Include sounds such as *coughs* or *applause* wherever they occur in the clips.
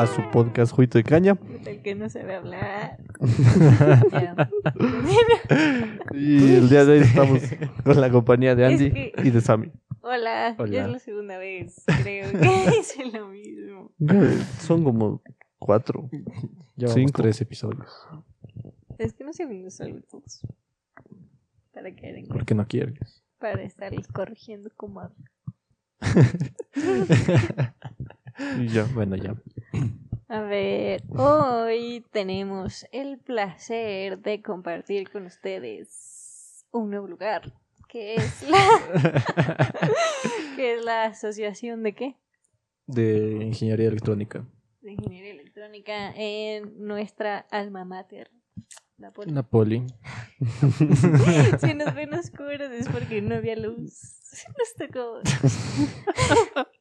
a su podcast Juito de Caña. El que no sabe hablar. *laughs* y el día de hoy estamos con la compañía de Andy que... y de Sammy. Hola, Hola, ya es la segunda vez, creo que *laughs* hice lo mismo. Son como cuatro. Llevamos Cinco. tres episodios. Es que no sé dónde salgo todos. Para caer en ¿Por qué no quieres? Para estarles corrigiendo como hablo. *laughs* Y ya. Bueno, ya. A ver, hoy tenemos el placer de compartir con ustedes un nuevo lugar, que es la, *laughs* que es la asociación de qué? De ingeniería electrónica. De ingeniería electrónica en nuestra alma mater. La poli. Una poli. *laughs* Si nos ven oscuros es porque no había luz. Nos tocó. *laughs*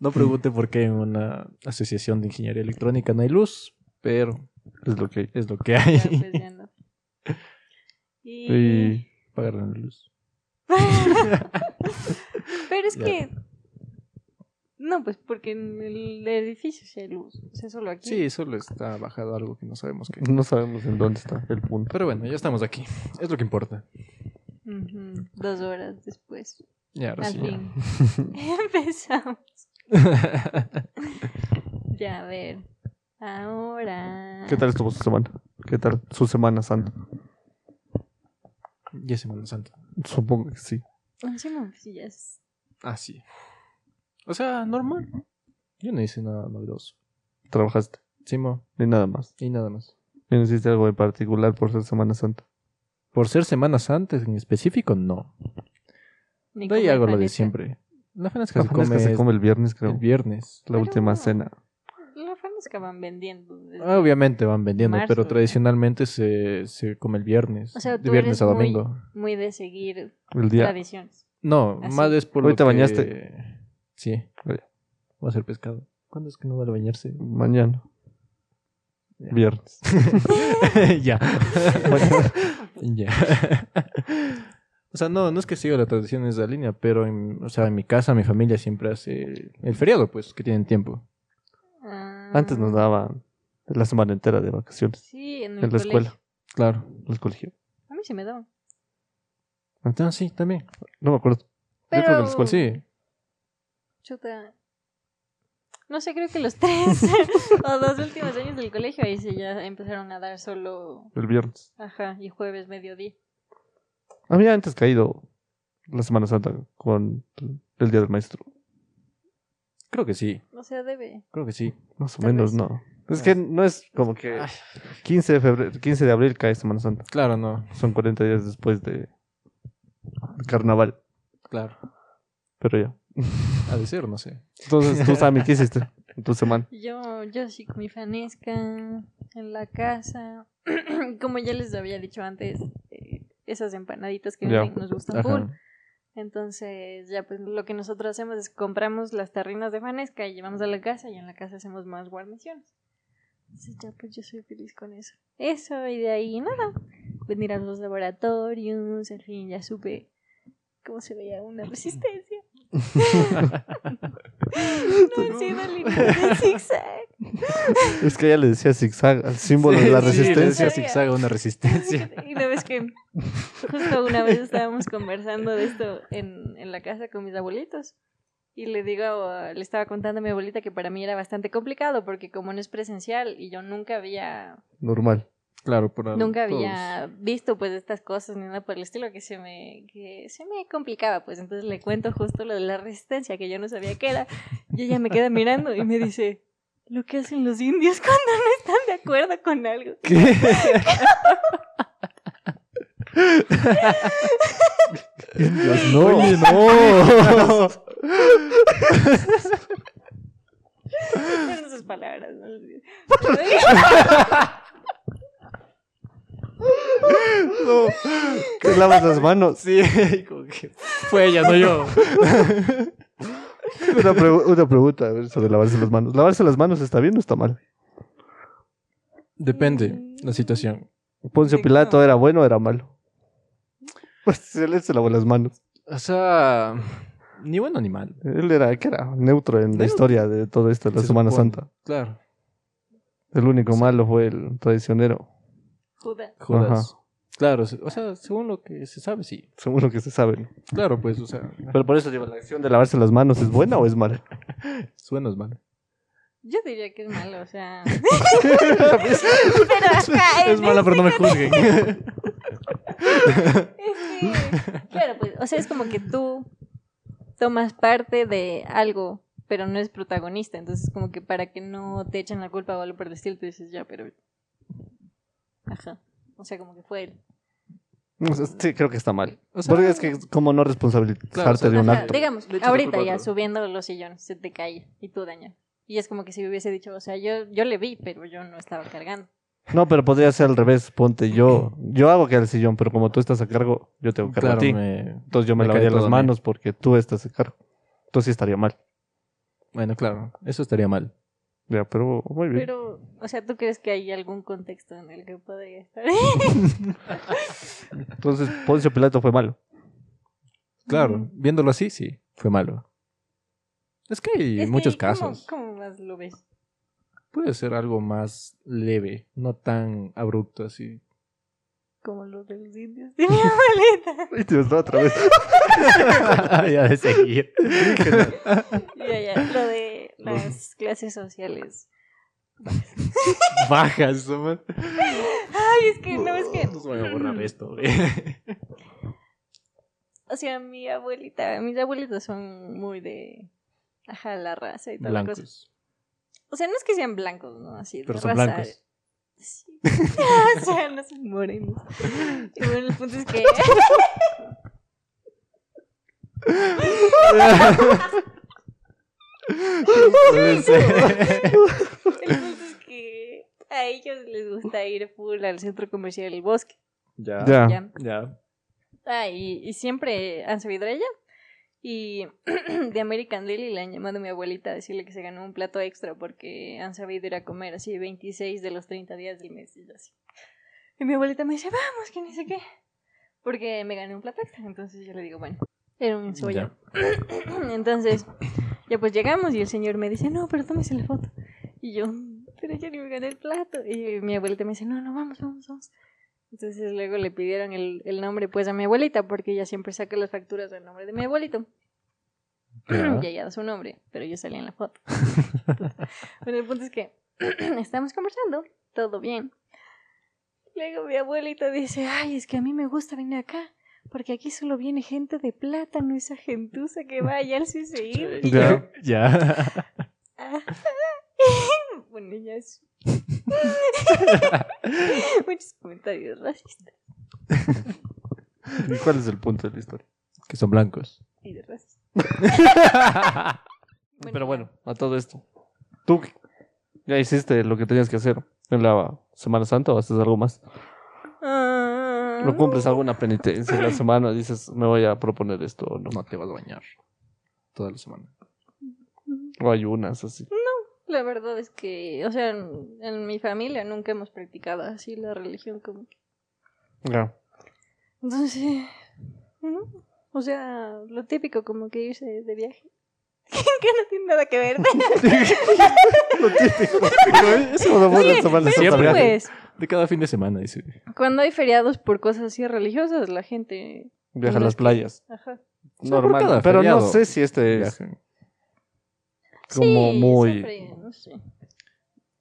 No pregunte por qué en una asociación de ingeniería electrónica no hay luz, pero Es lo que hay. es lo que Ya, hay. pues, ya no. *laughs* Y... Y Pagaron la luz. *laughs* Pero es Ya. que. No, pues porque en el edificio sí hay luz. O sea, solo aquí. Sí, solo está bajado algo que no sabemos qué. no sabemos en dónde está el punto. Pero bueno, ya estamos aquí. Es lo que importa. Dos horas después. Ya, ahora Al sí. fin. *laughs* *laughs* Empezamos. *laughs* Ya, a ver. Ahora. ¿Qué tal estuvo su semana? ¿Qué tal su Semana Santa? ya es Semana Santa. Supongo que sí. Sí, no, sí, ya es- Ah, sí. O sea, normal. Yo no hice nada novedoso. Trabajaste. Simo, Ni nada más. y nada más. ¿Y no hiciste algo en particular por ser Semana Santa? Por ser Semana Santa en específico, no. Ni De ahí hago lo de siempre. La fanesca La se fanesca come, se come el viernes, creo. el viernes. La Pero última no. cena. La fanesca van vendiendo. desde- Obviamente van vendiendo, Marzo. pero tradicionalmente se, se come el viernes. O sea, de viernes eres a muy- domingo. Muy de seguir El día. tradiciones. No, Así. más es por Hoy lo te que- bañaste. Sí. Voy a hacer pescado. ¿Cuándo es que no vale bañarse? Mañana. Ya. Viernes. *laughs* ya. *laughs* ya. *laughs* o sea, no, no es que siga la tradición en esa línea, pero en, o sea, en mi casa, mi familia siempre hace el feriado, pues, que tienen tiempo. Ah, Antes nos daban la semana entera de vacaciones Sí, en, el en la colegio. escuela. Claro. En el colegio. A mí sí me daban. Ah, sí, también. No me acuerdo. Pero... creo que en la escuela Sí. Chuta. No sé, creo que los *laughs* tres o dos últimos años del colegio ahí sí ya empezaron a dar solo, El viernes. ajá, y jueves mediodía. Había antes caído la Semana Santa con el Día del Maestro. Creo que sí. O sea, debe. Creo que sí. Más o Tal menos, vez. no. Es que no es como que 15 de febrero, 15 de abril cae Semana Santa. Claro, no. Son 40 días después de, carnaval. Claro. Pero ya. *laughs* Ha de ser, no sé. Entonces, tú, Sammy, ¿qué hiciste en tu semana? Yo, yo sí con mi fanesca en la casa. *clears throat* Como ya les había dicho antes, esas empanaditas que nos gustan full. Entonces, ya pues lo que nosotros hacemos es compramos las tarrinas de fanesca y llevamos a la casa y en la casa hacemos más guarniciones. Entonces, ya pues yo soy feliz con eso. Eso, y de ahí nada. Venir a los laboratorios, al fin ya supe cómo se veía una resistencia. No sido líneas de zigzag. Es que ella le decía zigzag al símbolo Sí, de la sí, resistencia. le decía zigzag a una *laughs* resistencia. Y una vez que, justo una vez estábamos conversando de esto en, en la casa con mis abuelitos. Y le digo, le estaba contando a mi abuelita que para mí era bastante complicado porque como no es presencial y yo nunca había, Normal. Claro, por nunca había visto pues estas cosas ni nada por el estilo que se me, que se me complicaba. Pues entonces le cuento justo lo de la resistencia que yo no sabía qué era. Y ella me queda mirando y me dice, lo que hacen los indios cuando no están de acuerdo con algo. *laughs* ¿Qué? Dios, no. Oye, no. Sus palabras. ¿no? *laughs* No. Te lavas las manos. Sí, *laughs* como que fue ella, no yo. *laughs* Una, pregu- una pregunta a ver, sobre lavarse las manos. ¿Lavarse las manos está bien o está mal? Depende la situación. Poncio ¿De Pilato era bueno o era malo. *laughs* Pues él se lavó las manos. O sea, ni bueno ni mal. Él era, ¿qué era? Neutro en la historia de todo esto, de la Se Semana supone. Santa. Claro. El único malo fue el traicionero, Judas. Judas. Claro, o sea, según lo que se sabe, sí. según lo que se sabe. ¿no? Claro, pues, o sea, Pero por eso digo, ¿la acción de lavarse las manos es buena o es mala? *laughs* suena mal. Yo diría que es malo, o sea. *laughs* *laughs* pero Es mala, pero no me juzguen. Es que, claro, pues, o sea, es como que tú tomas parte de algo, pero no es protagonista. Entonces, como que para que no te echen la culpa o algo por el estilo, tú dices, ya, pero. Ajá. O sea, como que fue él. Sí, creo que está mal. O sea, Porque es que como no responsabilizarte Claro, o sea, de un Ajá, acto. digamos, ahorita ya subiendo los sillones, se te cae y tú dañas. Y es como que si me hubiese dicho, o sea, yo, yo le vi, pero yo no estaba cargando. No, pero podría ser al revés. Ponte yo. Yo hago que el sillón, pero como tú estás a cargo, yo tengo cargo Claro, a ti. me- Entonces yo me, me lavaría las manos porque tú estás a cargo. Entonces sí estaría mal. Bueno, claro, eso estaría mal. Ya, pero muy bien. Pero, o sea, ¿tú crees que hay algún contexto en el que podría estar? *laughs* Entonces Poncio Pilato fue malo. Claro, viéndolo así, sí, fue malo. Es que hay Es muchos ¿cómo- casos. ¿Cómo más lo ves? Puede ser algo más leve, no tan abrupto así. Como lo de los indios de mi abuelita. Ay, Dios, no, otra vez. *laughs* ya de seguir. *laughs* Ya, ya, lo de las clases sociales. *laughs* Bajas, ¿no, man? Ay, es que no, es que. Nos van a borrar esto, güey. *laughs* O sea, mi abuelita, mis abuelitos son muy de. Ajá, la raza y. Blancos. O sea, no es que sean blancos, ¿no? Así, de Pero son raza. blancos. Sí. *laughs* o sea, no son morenos. Y bueno, el punto es que. Puede ser. El punto es que a ellos les gusta ir full al centro comercial El Bosque. ya. Ya. Ya. Ya. Ah, y, y siempre han sabido de ella. Y *clears throat* de American Deli le han llamado a mi abuelita a decirle que se ganó un plato extra porque han sabido ir a comer así 26 de los 30 días del mes. Y, así. y mi abuelita me dice, vamos, que ni sé qué. Porque me gané un plato extra. Entonces yo le digo, bueno, era un sueño. *clears throat* Entonces, ya pues llegamos y el señor me dice, no, pero tómese la foto. Y yo, pero ya ni me gané el plato. Y mi abuelita me dice, no, no, vamos, vamos, vamos. Entonces luego le pidieron el, el nombre pues a mi abuelita porque ella siempre saca las facturas del nombre de mi abuelito. Ya. y ella da su nombre, pero yo salía en la foto. *laughs* bueno, el punto es que *clears throat* estamos conversando, todo bien. Luego mi abuelito dice, ay, es que a mí me gusta venir acá, porque aquí solo viene gente de plátano, esa gentuza que va allá al yo, *laughs* Ya. Ya. *laughs* Bueno, ya es... *laughs* Muchos comentarios racistas ¿Y cuál es el punto de la historia? Que son blancos. y de racistas. Pero bueno, a todo esto. ¿Tú ya hiciste lo que tenías que hacer en la Semana Santa o haces algo más? ¿No cumples alguna penitencia en la semana? Dices, me voy a proponer esto o no. No te vas a bañar toda la semana. O ayunas así. La verdad es que, o sea, en, en mi familia nunca hemos practicado así la religión como que. Ya. Entonces, *laughs* ¿no? o sea, lo típico como que irse de viaje. Que no tiene nada que ver. *laughs* Lo típico. Eso no fue la Semana siempre, pues, De cada fin de semana, dice. cuando hay feriados por cosas así religiosas, la gente... Viaja a las playas. Ajá. Normal. cada Pero no sé si este es como Sí, muy... siempre, no sé.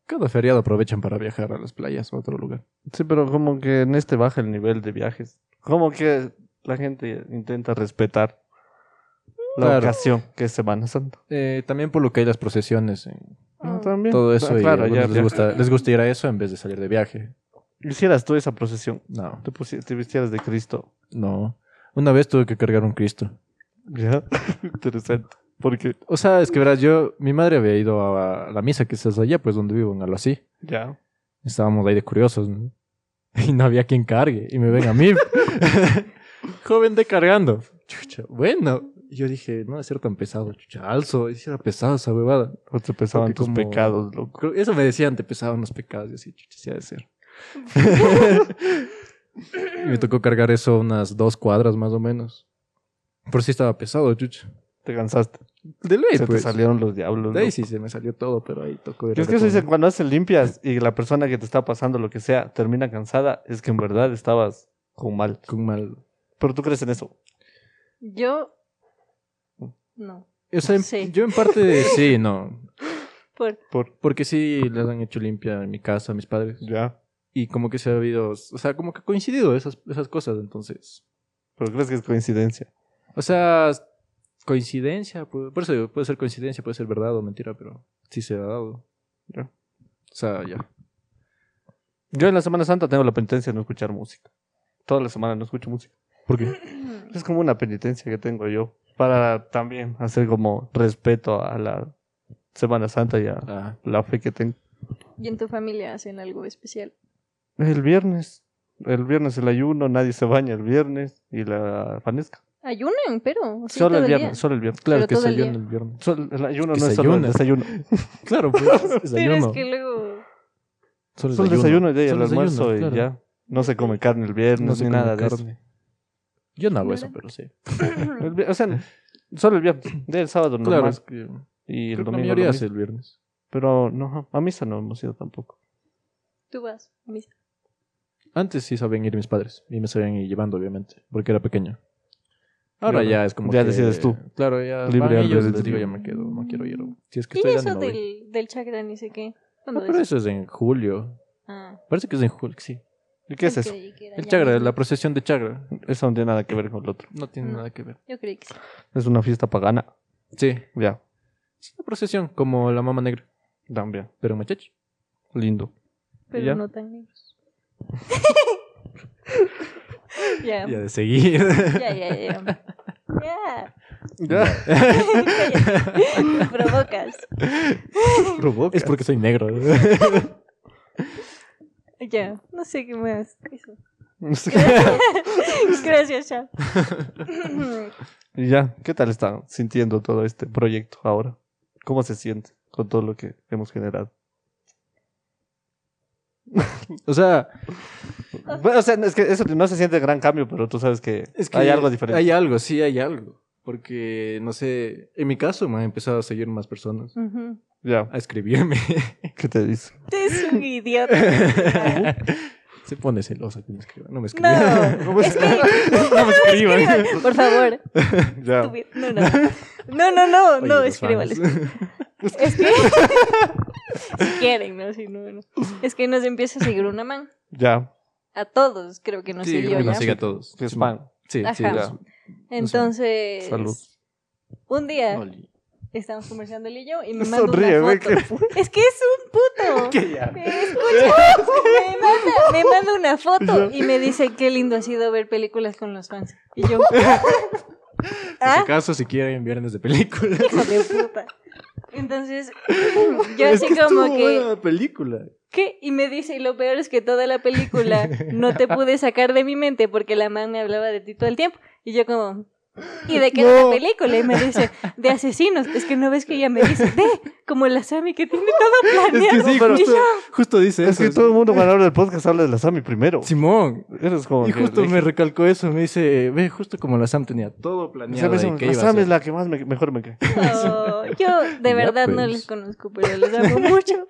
Cada feriado aprovechan para viajar a las playas o a otro lugar. Sí, pero como que en este baja el nivel de viajes. Como que la gente intenta respetar la Claro. ocasión que es Semana Santa. Eh, también por lo que hay las procesiones, eh, Ah. También. todo eso. Ah, y claro, a ya, les, ya. gusta, les gusta ir a eso en vez de salir de viaje. Hicieras tú esa procesión. No, Te, te vistieras de Cristo. no. Una vez tuve que cargar un Cristo. Ya. *laughs* Interesante. Porque, O sea, es que verás, yo, mi madre había ido a la misa que estás allá, pues donde vivo, en algo así. ya. Estábamos ahí de curiosos, ¿no? *laughs* Y no había quien cargue. Y me ven a mí. *laughs* Joven de cargando. Chucha, bueno. Y yo dije, no debe ser tan pesado, chucha, alzo. Y si era pesado esa huevada. O te pesaban Porque tus como- pecados, loco. Creo- Eso me decían, te pesaban los pecados. Y así, chucha, sí ha de ser. *laughs* y me tocó cargar eso unas dos cuadras más o menos. Por si estaba pesado, chucha. Te cansaste. De ley, se pues. te salieron los diablos. De ahí loco. sí se me salió todo, pero ahí tocó ir Es que eso dicen cuando haces limpias y la persona que te está pasando lo que sea termina cansada, es que en verdad estabas con mal. con mal. Pero tú crees en eso. Yo. No. O sea, Sí. yo en parte *laughs* sí, no. Por... Por Porque sí les han hecho limpia en mi casa a mis padres. ya. Y como que se ha habido, o sea, como que ha coincidido esas, esas cosas, entonces. Pero crees que es coincidencia. O sea, coincidencia, puede, por eso digo, puede ser coincidencia, puede ser verdad o mentira, pero sí se ha dado. Ya. O sea, ya. Yo en la Semana Santa tengo la penitencia de no escuchar música. Toda la semana no escucho música. ¿Por qué? *clears throat* Es como una penitencia que tengo yo. Para también hacer como respeto a la Semana Santa y a Ah, la fe que tengo. ¿Y en tu familia hacen algo especial? El viernes. El viernes el ayuno, nadie se baña el viernes. Y la fanesca. Ayunan, pero. sí, solo el día. viernes, solo el viernes. claro Pero que se el en el viernes. Solo- el ayuno Que no se es solo el ayuna. desayuno. *laughs* Claro, pues, *laughs* Pero desayuno. es que luego. Solo el desayuno y el almuerzo desayuno, y claro. ya. No se come carne el viernes No se ni come nada de eso. Yo no hago ¿No eso, era? pero sí. O sea, solo el viernes. De el sábado Claro, normal. es que Y el creo que la domingo. mayoría lo hace mismo. el viernes. Pero no, a misa no hemos ido tampoco. Tú vas. a misa. Antes sí sabían ir mis padres y me sabían ir llevando, obviamente, porque era pequeño. Ahora Claro. ya es como Ya que- decides tú. Claro, ya Libre van ellos, les digo, ya me quedo, no quiero ir. Si es que ¿Y estoy eso dando, no voy. del, del chakra ni sé qué? No, ¿Cuándo pero es? eso es en julio. Ah, Parece que es en julio, sí. ¿Y qué es eso? El Chagra, la procesión de Chagra. Eso no tiene nada que ver con lo otro. No tiene nada que ver. Yo creí que sí. Es una fiesta pagana. Sí, Ya, es una procesión como la mama negra, también. pero machachi. Lindo. Pero ya? no tan negros. *laughs* ya. Ya de seguir. *laughs* Ya, ya, ya. Ya. Ya. *laughs* Me provocas. Provoca. es porque soy negro. *laughs* Ya. No sé qué más. Eso. *laughs* No sé. *laughs* Gracias, chao. Y ya, ¿qué tal están sintiendo todo este proyecto ahora? ¿Cómo se siente con todo lo que hemos generado? o sea, Bueno, o sea, es que eso no se siente gran cambio, pero tú sabes que, es que hay algo diferente. Hay algo, sí, hay algo. Porque, no sé, en mi caso me han empezado a seguir más personas, Ujú. Ya, a escribirme. *laughs* ¿qué te dice? Es un idiota. *laughs* Se pone celosa que me escriban. *laughs* No me No, escriban. es que no me escriban. por favor. Ya. Estúpido. No, no. No, no, no, Oye, no, los escríbales. Es que si quieren, ¿no? Si no, no. Es que nos empieza a seguir una man. Ya, A todos creo que nos Sí, siguió creo que ya. nos sigue a todos. que es fan. Sí, sí. Ajá. ya. Entonces, Salud. un día Oli. Estamos conversando él y yo y me *laughs* manda Sonríe, una güey, foto. que Es que es un puto. *laughs* ¿Qué ya? Escucha, *laughs* me manda, me manda una foto y me dice qué lindo ha sido ver películas con los fans. Y yo, si ¿ah? acaso, si quieren viernes de película. Hijo de puta. Entonces, yo Es así que como que, buena película. ¿qué? Y me dice, y lo peor es que toda la película no te pude sacar de mi mente porque la man me hablaba de ti todo el tiempo. Y yo como, ¿y de qué No. la película? Y me dice, de asesinos. Es que no ves que ella me dice, de, como la Sami que tiene todo *laughs* Es planeado. que sí, justo, yo, justo dice Es eso. que todo el mundo cuando habla del podcast habla de la Sami primero. Simón. Eres como Y justo me dije, recalcó eso. Me dice, ve, justo como la Sam tenía todo planeado. la a Sami es hacer". la que más me, mejor me cae. "Oh, *laughs* yo de Ya, verdad no pues. les conozco, pero les amo *laughs* mucho.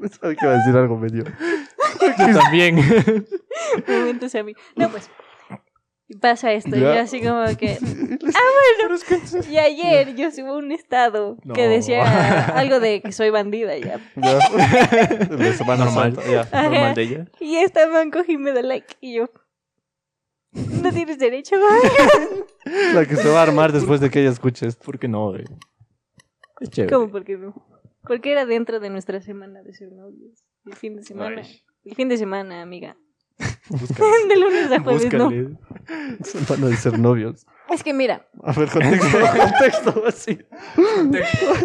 Pensaba que iba a decir algo medio. Yo también. Momentos a mí. No, pues. Pasa esto, Ya. y yo así como que. *laughs* Ah, bueno. Y ayer yo subo un estado No. que decía *laughs* algo de que soy bandida ya. Ya. *laughs* La Semana Normal. Ya. Normal de ella. Y esta man cogí y me da like. Y yo. No tienes derecho, güey. La que se va a armar después de que ella escuche esto. ¿Por qué no? güey? Es chévere. ¿Cómo? ¿Por qué no? Porque era dentro de nuestra semana de ser novios. El fin de semana. Ay. El fin de semana, amiga. *laughs* *laughs* De lunes a jueves, no. Búscale. Van a ser novios. Es que mira, A ver, contexto, *laughs* contexto, así.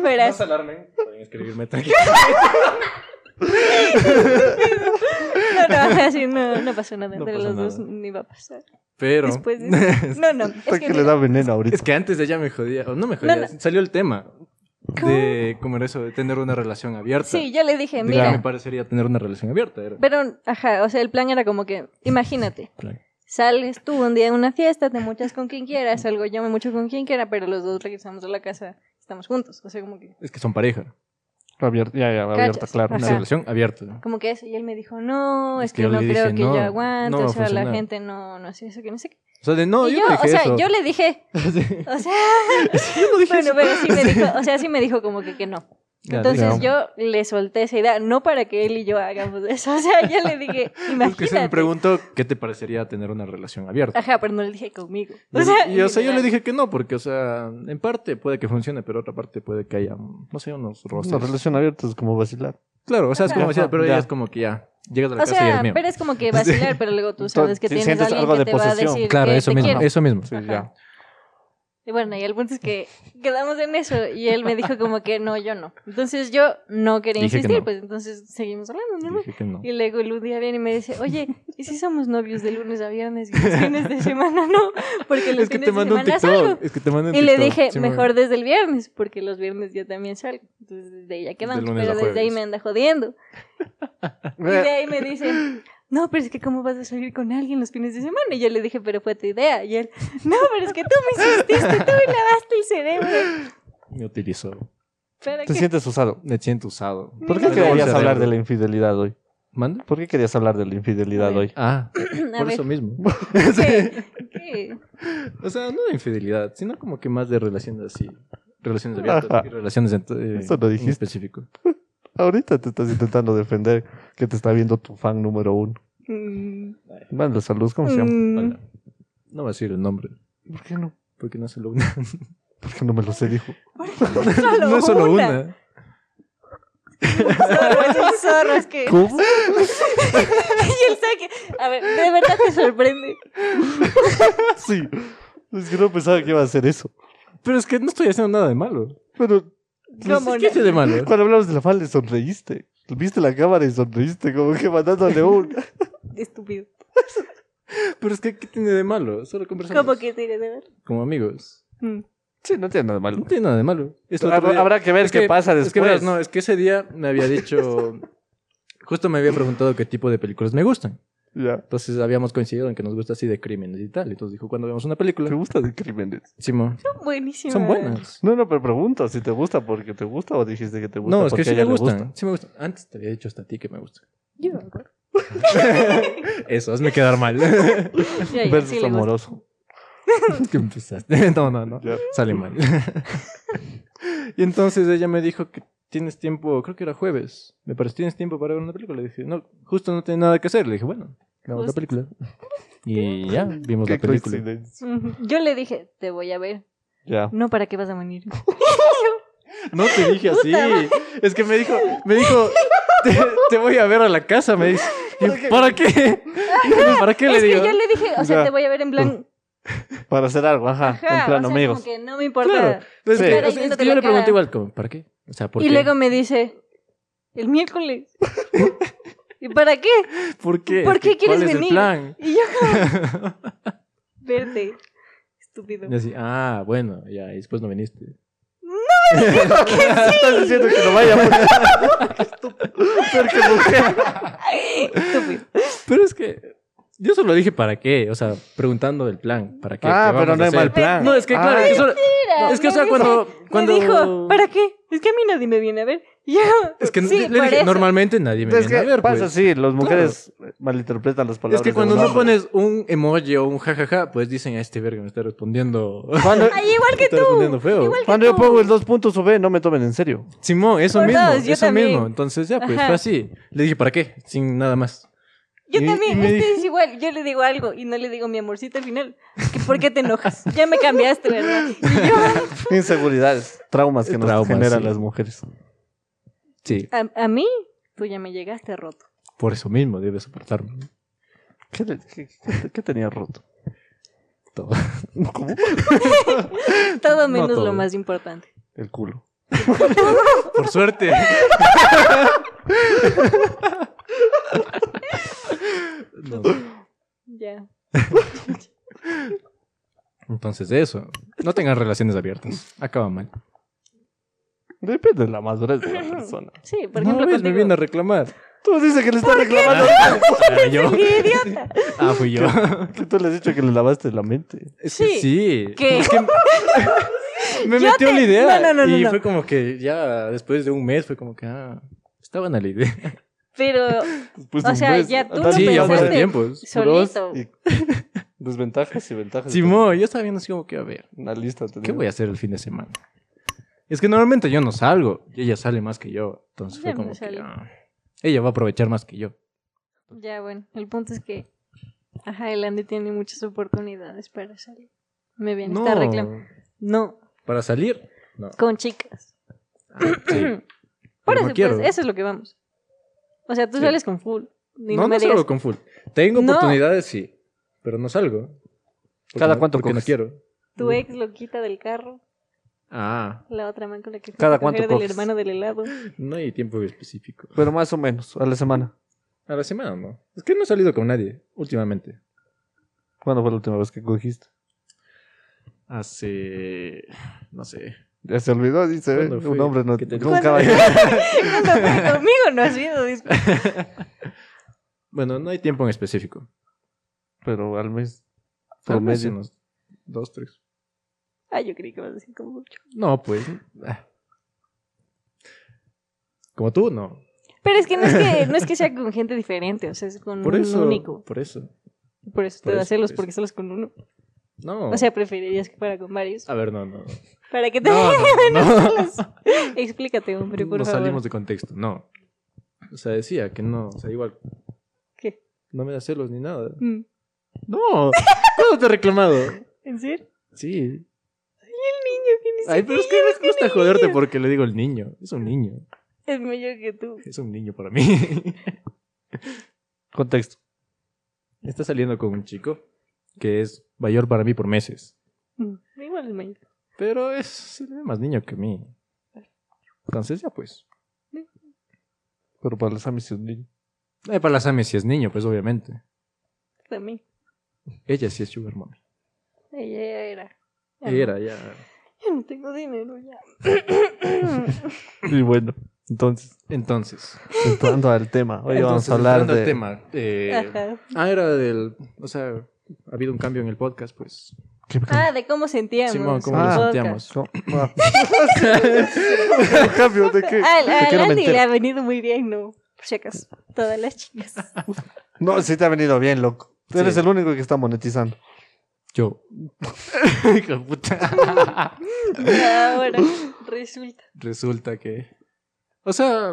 verás. alarmen. Pueden escribirme. No, no, así no, no pasó nada No entre pasó los dos, nada. ni va a pasar. Pero. Después de. No, no, es ¿Para que le mira, da veneno ahorita? Es que antes de ella me jodía. O no me jodía. No, no. Salió el tema. De cómo era eso, de tener una relación abierta. Sí, yo le dije, mira, me parecería tener una relación abierta. Era. pero, ajá, o sea, el plan era como que, imagínate, *laughs* sales tú un día en una fiesta, te muchas con quien quieras, salgo yo, me mucho con quien quiera, pero los dos regresamos a la casa estamos juntos. O sea, como que, Es que son pareja. Abierta, ya, ya, abierta, Cachas. claro. Una relación abierta. como que eso. Y él me dijo, no, es, Es que yo no creo dije, que no, yo aguante. no o sea, la gente no, no hace eso, que no sé qué. O sea, de no, y yo, yo, no dije o sea, eso. yo le dije, Sí. *laughs* o sea, *laughs* yo no dije bueno, eso. pero sí me *laughs* dijo, o sea, sí me dijo como que, que no. Entonces yo le solté esa idea, no para que él y yo hagamos eso. *laughs* O sea, yo le dije, *laughs* Es que se me imagínate. preguntó qué te parecería tener una relación abierta. Ajá, pero no le dije conmigo. Y- O sea, y, o sea, yo le dije que no, porque, o sea, en parte puede que funcione, pero otra parte puede que haya, no sé, unos roces. Una relación abierta es como vacilar. Claro, o sea, es como decía, pero Ya. ella es como que ya, llegas a la O casa y eres sea, mío. pero es como que vacilar, pero luego tú sabes que tienes alguien algo que de te va a posesión. decir Claro, que eso te mismo, quiero. eso mismo. Sí, ya. Y bueno, y el punto es que quedamos en eso y él me dijo como que no, yo no. Entonces yo no quería Dije que insistir, no. pues entonces seguimos hablando, ¿no? Dije que no. Y luego el un día viene y me dice, oye, ¿y si somos novios de lunes a viernes y los fines de semana no? Porque los Es que fines te de mandó un semana salgo. Es que te mandó un Y le dije, Sí, mejor desde el viernes, porque los viernes yo también salgo. Entonces desde ahí ya quedamos, pero desde ahí me anda jodiendo. *laughs* Y de ahí me dice, no, pero es que cómo vas a salir con alguien los fines de semana. Y yo le dije, pero fue tu idea. Y él, no, pero es que tú me insististe, tú me lavaste el cerebro. Me utilizó. ¿Para Te qué? sientes usado. Me siento usado. ¿Por qué querías hablar de la infidelidad hoy? ¿Manda? ¿Por qué querías hablar de la infidelidad hoy? Ah, *clears throat* A por ver, eso mismo. *laughs* ¿qué? ¿Qué? O sea, no de infidelidad, sino como que más de relaciones así. Relaciones abiertas Ajá. y relaciones en, eh, Eso lo en dijiste. específico. *laughs* Ahorita te estás intentando defender que te está viendo tu fan número uno. Mm, Manda saludos, ¿cómo se llama? mm. Hola. No va a decir el nombre, ¿Por qué no? porque no es solo una. *laughs* ¿Por qué no me lo sé, dijo? Solo *laughs* no es solo una. una. Zorro, es zorro, es que... ¿Cómo? y él sabe que... A ver, de verdad te sorprende. *laughs* sí. Es que no pensaba que iba a hacer eso. Pero es que no estoy haciendo nada de malo. Pero ¿Cómo ¿Qué hice de malo? *laughs* cuando hablamos de la falda sonreíste. Viste la cámara y sonreíste, como que mandándole un. *laughs* Estúpido. *laughs* Pero es que, ¿qué tiene de malo? Solo conversamos. ¿Cómo que tiene de ver? Como amigos. Mm. Sí, no tiene nada de malo. No tiene nada de malo. Habrá, que ver es qué que- pasa Es que después. verás, no, es que ese día me había dicho. Justo me había preguntado qué tipo de películas me gustan. Ya. Entonces habíamos coincidido en que nos gusta así de crímenes y tal. Entonces dijo, cuando vemos una película. ¿Te gusta de crímenes? Simón, Son buenísimas. son buenas. No, no, pero pregunto si te gusta porque te gusta o dijiste que te gusta No, es que sí me gustan. gusta. Sí me gustan. Antes te había dicho hasta a ti que me gustan. Yo me acuerdo. *laughs* Eso, hazme quedar mal. *laughs* Versus sí gusta. amoroso. *laughs* que empezaste. No, no, no. Sale mal. y entonces ella me dijo que tienes tiempo, creo que era jueves. Me parece, ¿tienes tiempo para ver una película? Le dije, no, justo no tiene nada que hacer. Le dije, bueno, veamos la película. Y ya, vimos la película. Yo le dije, te voy a ver. Ya. No, ¿para qué vas a venir? *laughs* *laughs* No te dije así. Es que me dijo, me dijo, te, te voy a ver a la casa, me dice. ¿Para qué? *laughs* ¿Para qué le es digo? que yo le dije, o sea, te voy a ver en plan... Para hacer algo, ajá. Ajá, en plan o sea, amigos. como que no me importa. Claro. Pero Sí. es, que, Estar ahí o sea, es viéndote que yo le pregunté igual, como, ¿para qué? O sea, ¿por Y qué? luego me dice, el miércoles. *laughs* ¿Y para qué? ¿Por qué? ¿por qué que, quieres ¿Cuál es venir? el plan? Y yo como, *laughs* verte. Estúpido. Y así, ah, bueno, ya, y después no viniste. Estás diciendo *laughs* que no vaya porque... Estúpido. que mujer. Estúpido. Pero es que yo solo dije para qué, o sea, preguntando del plan, para qué. Ah, qué pero no a hay mal plan. No, es que claro, Ay, que solo- es que o sea, dice- cuando cuando Me dijo, ¿para qué? Es que a mí nadie me viene a ver. *laughs* Y yo, es que sí, le dije, normalmente nadie me Es viene que a ver, pasa pues. así, las mujeres malinterpretan las palabras. Es que cuando no pones un emoji o un jajaja, pues dicen a este verga me está respondiendo. Cuando, *laughs* Ay, igual que está tú. respondiendo feo. Igual que cuando yo pongo el dos puntos o B, no me tomen en serio. Simón, eso Por mismo, dos, eso también. mismo. Entonces ya, pues Ajá. fue así. Le dije, ¿para qué? Sin nada más. Yo Y- también, y me dijo- es igual. Yo le digo algo y no le digo mi amorcito al final. ¿Por qué te enojas? Ya me cambiaste, ¿verdad? Y yo, *laughs* Inseguridades, traumas que nos Traumas, generan sí. las mujeres. Sí, a, a mí, tú ya me llegaste roto. por eso mismo debes soportarme. ¿Qué, qué- qué- qué tenía roto? Todo. *laughs* ¿Cómo? Todo menos todo. lo más importante. El culo. Por suerte. *laughs* No. Ya. *laughs* Entonces, eso. No tengan relaciones abiertas. Acaba mal. Depende de la madurez de la persona. Sí, por no, ejemplo, ves, me viene a reclamar. Tú dices que le estás reclamando ¿Era yo? ¡Qué idiota! Ah, fui yo. *laughs* que tú le has dicho que le lavaste la mente. Sí. sí. ¿Qué? Es que *laughs* me metió te- la idea. No, no, no, y no. fue como que ya después de un mes fue como que, ah, está buena la idea. Pero Después O sea, mes, ya tú lo sí, ya tiempos. solito. y- *laughs* Desventajas y ventajas. Simón, yo estaba viendo así como que, a ver, Una lista. ¿qué voy a hacer el fin de semana? Es que normalmente yo no salgo y ella sale más que yo. Entonces fue como que, ah, ella va a aprovechar más que yo. Ya, bueno, el punto es que ajá, el Andy tiene muchas oportunidades para salir. Me viene esta reclamo. No, ¿Para salir? No. con chicas. Sí. *clears throat* Por eso, no pues, eso es lo que vamos. O sea, tú Sí. sales con full. Y no, no, me salgo digas, con full. Tengo No. oportunidades, sí. Pero no salgo. Porque ¿Cada cuánto Porque no coges? quiero. tu ex lo quita del carro, Ah, la otra man con la que ¿Cada cuánto del coges? hermano del helado. no hay tiempo específico. Pero más o menos, a la semana. A la semana no. Es que no he salido con nadie últimamente. ¿Cuándo fue la última vez que cogiste? Hace. No sé. Ya se olvidó, dice. ¿eh? ¿Cuándo Un hombre no. ¿Qué te- caballero. Cuando *laughs* fue conmigo no ha sido. dice. *laughs* Bueno, no hay tiempo en específico. Pero al mes. Vez Promedio. unos dos, tres. Ah, yo creí que ibas a decir como mucho. No, pues. ah. Como tú, no. Pero es que no es que, no es que sea *laughs* con gente diferente, o sea, es con Por un único. Por eso. Por eso por te da celos, por porque sales con uno. No. O sea, preferirías que fuera con varios. a ver, no, no. Para que te No, *laughs* no, no. *laughs* Explícate, hombre, por Nos favor. salimos de contexto. No. O sea, decía que no. O sea, igual. ¿Qué? No me da celos ni nada. Mm. No. ¿Cuándo te he reclamado? *laughs* ¿En serio? Sí. Niño, que ni Ay, pero es que me gusta joderte porque le digo el niño. Es un niño. Es mayor que tú. Es un niño para mí. Contexto. Está saliendo con un chico que es mayor para mí por meses. Mm, Igual es mayor. Pero es se le ve más niño que mí. Entonces ya pues. Pero para los amis es un niño. Eh, para las ames si es niño, pues obviamente. También. Ella sí es sugar mommy. Ella ya era. Ya no. Era, ya. Ya no tengo dinero ya. Y bueno, entonces, Entonces. entrando al tema. Hoy vamos a hablar entrando de. al tema. eh, Ajá. ah, era del. O sea, ha habido un cambio en el podcast, pues. ¿Qué- Ah, de cómo sentíamos. Simón, ¿cómo el nos sentíamos? ¿Cómo? Ah. *laughs* ¿Cambio de qué? Al, ¿De al no Andy le ha venido muy bien, ¿no? Por si acaso. Todas las chicas. No, sí te ha venido bien, loco. Tú eres Sí. el único que está monetizando. Yo. *laughs* Hijo de puta. Ahora resulta. Resulta que. O sea,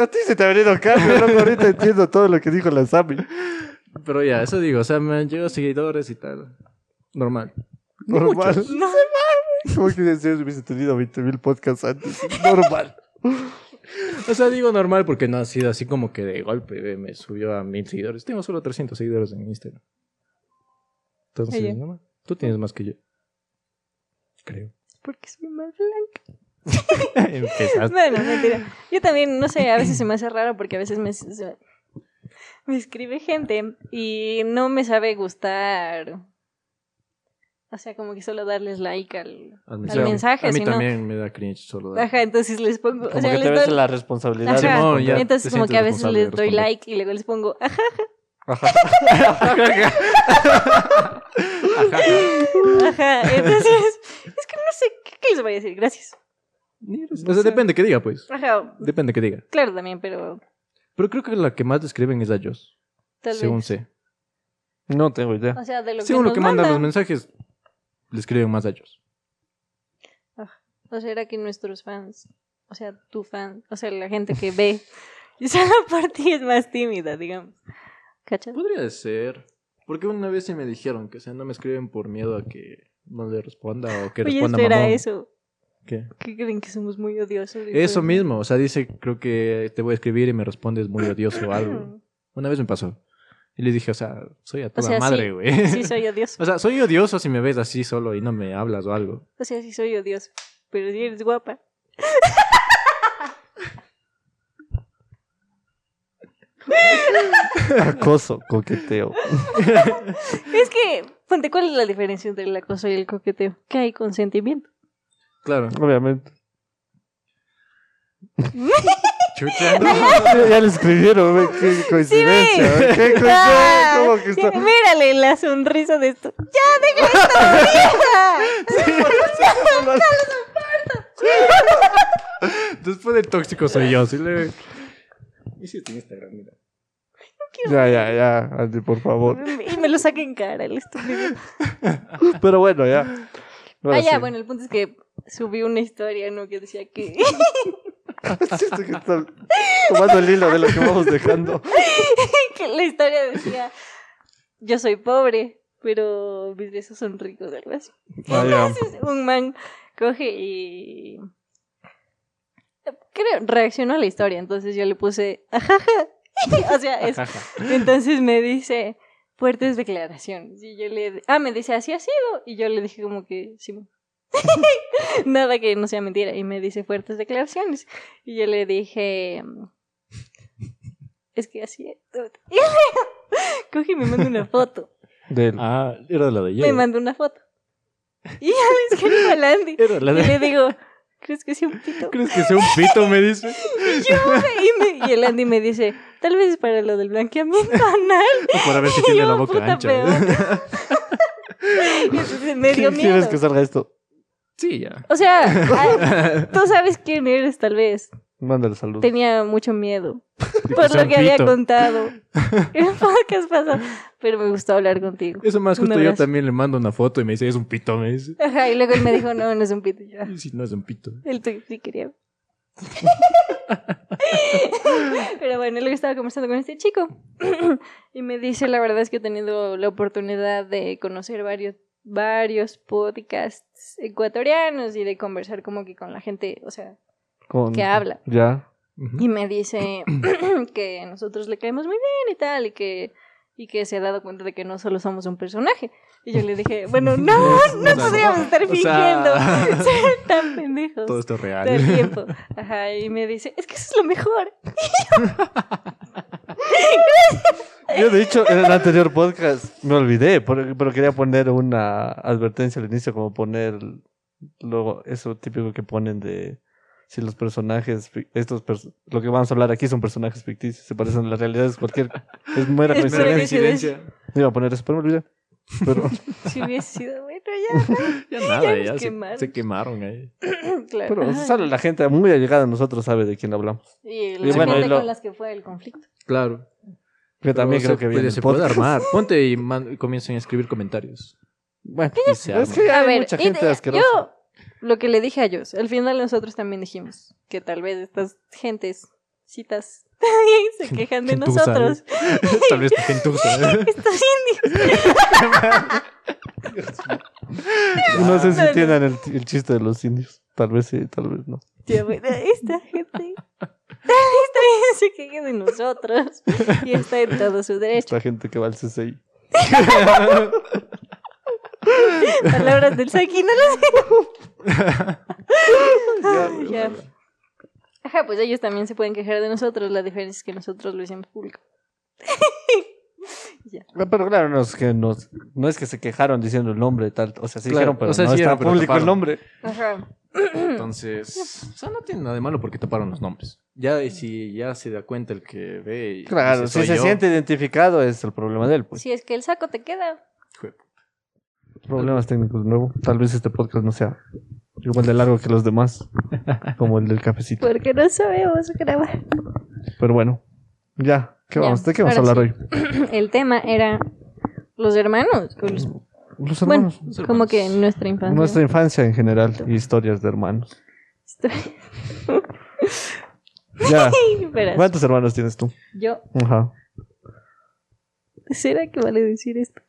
A ti se te ha venido cambio, loco. Ahorita entiendo todo lo que dijo la Sami. Pero ya, eso digo. O sea, me han llegado seguidores y tal. Normal. Normal. Muchos. No, ¿Cómo que decías si hubiese tenido 20 mil podcasts antes? Normal. O sea, digo normal porque no ha sido así como que de golpe eh, me subió a mil seguidores. Tengo solo 300 seguidores en Instagram. Entonces, Oye. no, tú tienes más que yo. Creo. porque soy más blanca. *laughs* Empezaste. Bueno, mentira. Yo también, no sé, a veces se me hace raro porque a veces me, se- me escribe gente y no me sabe gustar. O sea, como que solo darles like al, Al mensaje. A mí sino- también me da cringe solo dar. Ajá, entonces les pongo. Como o sea, que les te ves doy- la responsabilidad Ajá, ya entonces como que a veces les doy like y luego les pongo ajá, Ajá. *laughs* ajá. Entonces, es que no sé qué, qué les voy a decir, gracias. O sea, depende que diga, pues. Ajá, Depende que diga. claro también, pero Pero creo que la que más describen es a Joss. tal según vez. sé. No tengo idea. O sea, de lo Según que lo que mandan los mensajes, le escriben más a Joss. O sea, era que nuestros fans, o sea, tu fan, o sea, la gente que ve, *laughs* por ti es más tímida, digamos. ¿Cachas? Podría ser. Porque una vez sí me dijeron que, o sea, no me escriben por miedo a que no le responda o que Oye, responda espera mamón. eso. ¿Qué? ¿Qué creen que somos muy odiosos? Eso mismo, o sea, dice, creo que te voy a escribir y me respondes muy odioso o algo. *laughs* Una vez me pasó. Y le dije, o sea, soy a toda sea, madre, sí. güey. Sí, soy *laughs* odioso. o sea, soy odioso si me ves así solo y no me hablas o algo. O sea, sí soy odioso. Pero si eres guapa. *laughs* Acoso, coqueteo. Es que, ponte, ¿cuál es la diferencia entre el acoso y el coqueteo? Que hay consentimiento. Claro. Obviamente. Chucha. *laughs* Ya, ya le escribieron, ve, qué coincidencia. ve, Qué coincidencia. Ah, ¿Cómo que está? Mírale la sonrisa de esto. ¡Ya, deja esto, vieja! Después del tóxico soy yo. Sí le... Y si tiene Instagram, mira. Ya, ya, ya, Andy, por favor. Y me lo saca en cara el estúpido. *laughs* Pero bueno, ya. Ahora Ah, ya, sí. bueno, el punto es que subí una historia, ¿no? Que decía que, *laughs* Siento que está tomando el hilo de lo que vamos dejando. *laughs* que la historia decía, yo soy pobre, pero mis besos son ricos, algo así. Ah. Entonces un man coge y... Creo, reaccionó a la historia, entonces yo le puse, ajaja. *laughs* o sea, es, entonces me dice, fuertes declaraciones. Y yo le, ah, me dice, así ha sido. Y yo le dije como que, sí. *laughs* Nada que no sea mentira. Y me dice, fuertes declaraciones. Y yo le dije, es que así es. Y *laughs* luego, coge y me manda una foto. Del- Ah, era la de Me ayer. manda una foto. Y ya le escribo al Andy. Era la Y le digo, ¿crees que sea un pito? ¿Crees que sea un pito? Me dice. Y, *laughs* yo, y, me- y el Andy me dice, tal vez es para lo del blanqueamiento anal. Para ver si Y tiene yo, la boca ancha. peor. Y entonces me dio ¿Quieres miedo. que salga esto? Sí, ya. O sea, *laughs* tú sabes quién eres, tal vez. Mándale saludos. Tenía mucho miedo por *laughs* lo que había contado podcast pasado. Pero me gustó hablar contigo. Eso más, justo yo también le mando una foto y me dice, es un pito, me dice. Ajá, y luego él me dijo, no, no es un pito. Y yo, "Ah, Y si no es un pito. Él sí- sí quería. *laughs* Pero bueno, luego estaba conversando con este chico *clears throat* y me dice, la verdad es que he tenido la oportunidad de conocer varios, varios podcasts ecuatorianos y de conversar como que con la gente, o sea, Con- que habla. Ya. Y me dice *clears throat* que a nosotros le caemos muy bien y tal, y que, y que se ha dado cuenta de que no solo somos un personaje. Y yo le dije, *laughs* bueno, no, no O sea, podríamos estar o sea- fingiendo *laughs* *laughs* ser tan pendejos Todo esto es todo el real. tiempo. Ajá, y me dice, es que eso es lo mejor. Yo, *laughs* de hecho, en el anterior podcast me olvidé, pero quería poner una advertencia al inicio, como poner luego eso típico que ponen de si los personajes, estos pers- lo que vamos a hablar aquí son personajes ficticios, se parecen a la realidad, es cualquier, es mera *laughs* coincidencia. Iba a poner eso, pero me olvidé. Pero, *laughs* Si hubiese sido bueno, ya. *laughs* Ya nada, nos ya se, quemaron. se quemaron ahí. *clears throat* claro. pero solo la gente muy allegada a nosotros sabe de quién hablamos. Y la Y bueno, gente y lo- con las que fue el conflicto. Claro. Que también creo que puede, el se puede armar. *laughs* Ponte y, man- y comiencen a escribir comentarios. Bueno, Y se es que A hay ver, mucha gente de- asquerosa. yo lo que le dije a ellos, al final nosotros también dijimos que tal vez estas gentes, citas, se quejan de Gentuza, nosotros. *laughs* Tal vez gentuza. *laughs* Estos *laughs* indios. No sé si No, no. tienen el, el chiste de los indios. Tal vez sí, tal vez no. Esta gente. Esta gente se queja de nosotros. Y está en todo su derecho. Esta gente que va al CCI. Palabras del Saki, no lo sé. Pues ellos también se pueden quejar de nosotros. La diferencia es que nosotros lo hicimos público. *laughs* Ah, Pero claro, no es que, nos, no es que se quejaron diciendo el nombre tal. O sea, sí Claro, dijeron, pero o sea, no sí pero público el nombre. Ajá. Entonces, o sea, no tiene nada de malo porque taparon los nombres. Ya, y si ya se da cuenta el que ve y Claro, dice, si "Soy se yo", siente identificado es el problema de él, pues. Si es que el saco te queda. Problemas técnicos de nuevo. Tal vez este podcast no sea igual de largo que los demás, como el del cafecito. Porque no sabemos grabar. Pero bueno, ya. ¿Qué Ya, vamos? ¿De qué vamos a hablar hoy? *clears throat* El tema era los hermanos. los- Los bueno, hermanos. Los como hermanos. que nuestra infancia. Nuestra infancia en general y historias de hermanos. *laughs* Ya. *laughs* Verás, ¿Cuántos hermanos tienes tú? yo, Ajá. ¿será que vale decir esto?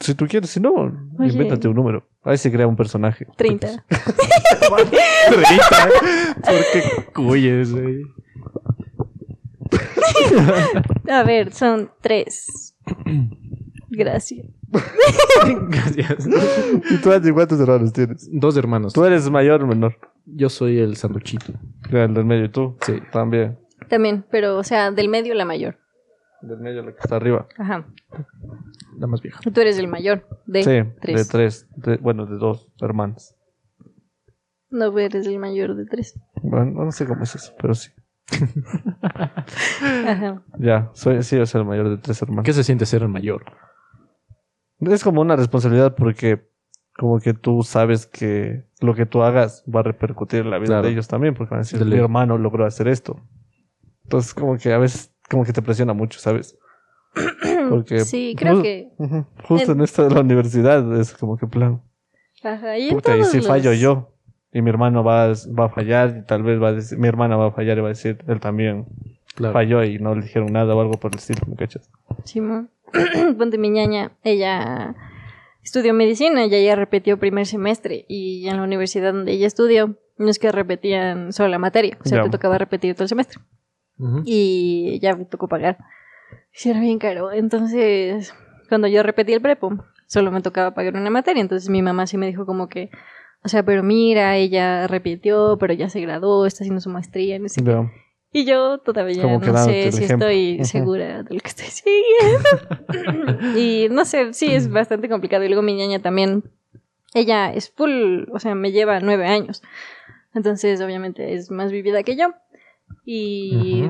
Si tú quieres, si no, Oye. invéntate un número. Ahí se crea un personaje. 30. 30. *laughs* ¿Por qué cuyes, güey? A ver, son tres. Gracias. Gracias. ¿Y tú, cuántos hermanos tienes? Dos hermanos. ¿Tú eres mayor o menor? Yo soy el sanduchito. El del medio, ¿y tú? Sí. También. También, pero, o sea, del medio la mayor. Del medio, la que está arriba. Ajá. La más vieja. Tú eres el mayor de sí, tres. de tres. de- bueno, de dos hermanos. No eres el mayor de tres. Bueno, no sé cómo es eso, pero sí. *laughs* Ajá. Ya, soy, sí, yo soy el mayor de tres hermanos. ¿Qué se siente ser el mayor? Es como una responsabilidad porque como que tú sabes que lo que tú hagas va a repercutir en la vida Claro. de ellos también, porque van a decir, De mi hermano logró hacer esto. Entonces como que a veces como que te presiona mucho, ¿sabes? *clears throat* Porque Sí, creo ju- que. justo en- en esto de la universidad es como que plan, Ajá. Y puta, y si los- fallo yo y mi hermano va, a- va a fallar y tal vez va a decir, mi hermana va a fallar y va a decir, él también Claro. falló y no le dijeron nada o algo por el estilo, ¿me cachas? Simón. *clears throat* Ponte mi ñaña, ella estudió medicina y ella repitió primer semestre y en la universidad donde ella estudió no es que repetían solo la materia, o sea, Ya. te tocaba repetir todo el semestre Ujú. y ya me tocó pagar. Sí, era bien caro. Entonces, cuando yo repetí el prepo, solo me tocaba pagar una materia, entonces mi mamá sí me dijo como que, o sea, pero mira, ella repitió, pero ya se graduó, está haciendo su maestría, no sé. Ya. Y yo todavía Como no sé si ejemplo. estoy Ujú. segura de lo que estoy siguiendo. *laughs* y no sé, sí, es bastante complicado. Y luego mi ñaña también, ella es full, o sea, me lleva nueve años. Entonces, obviamente, es más vivida que yo. Y,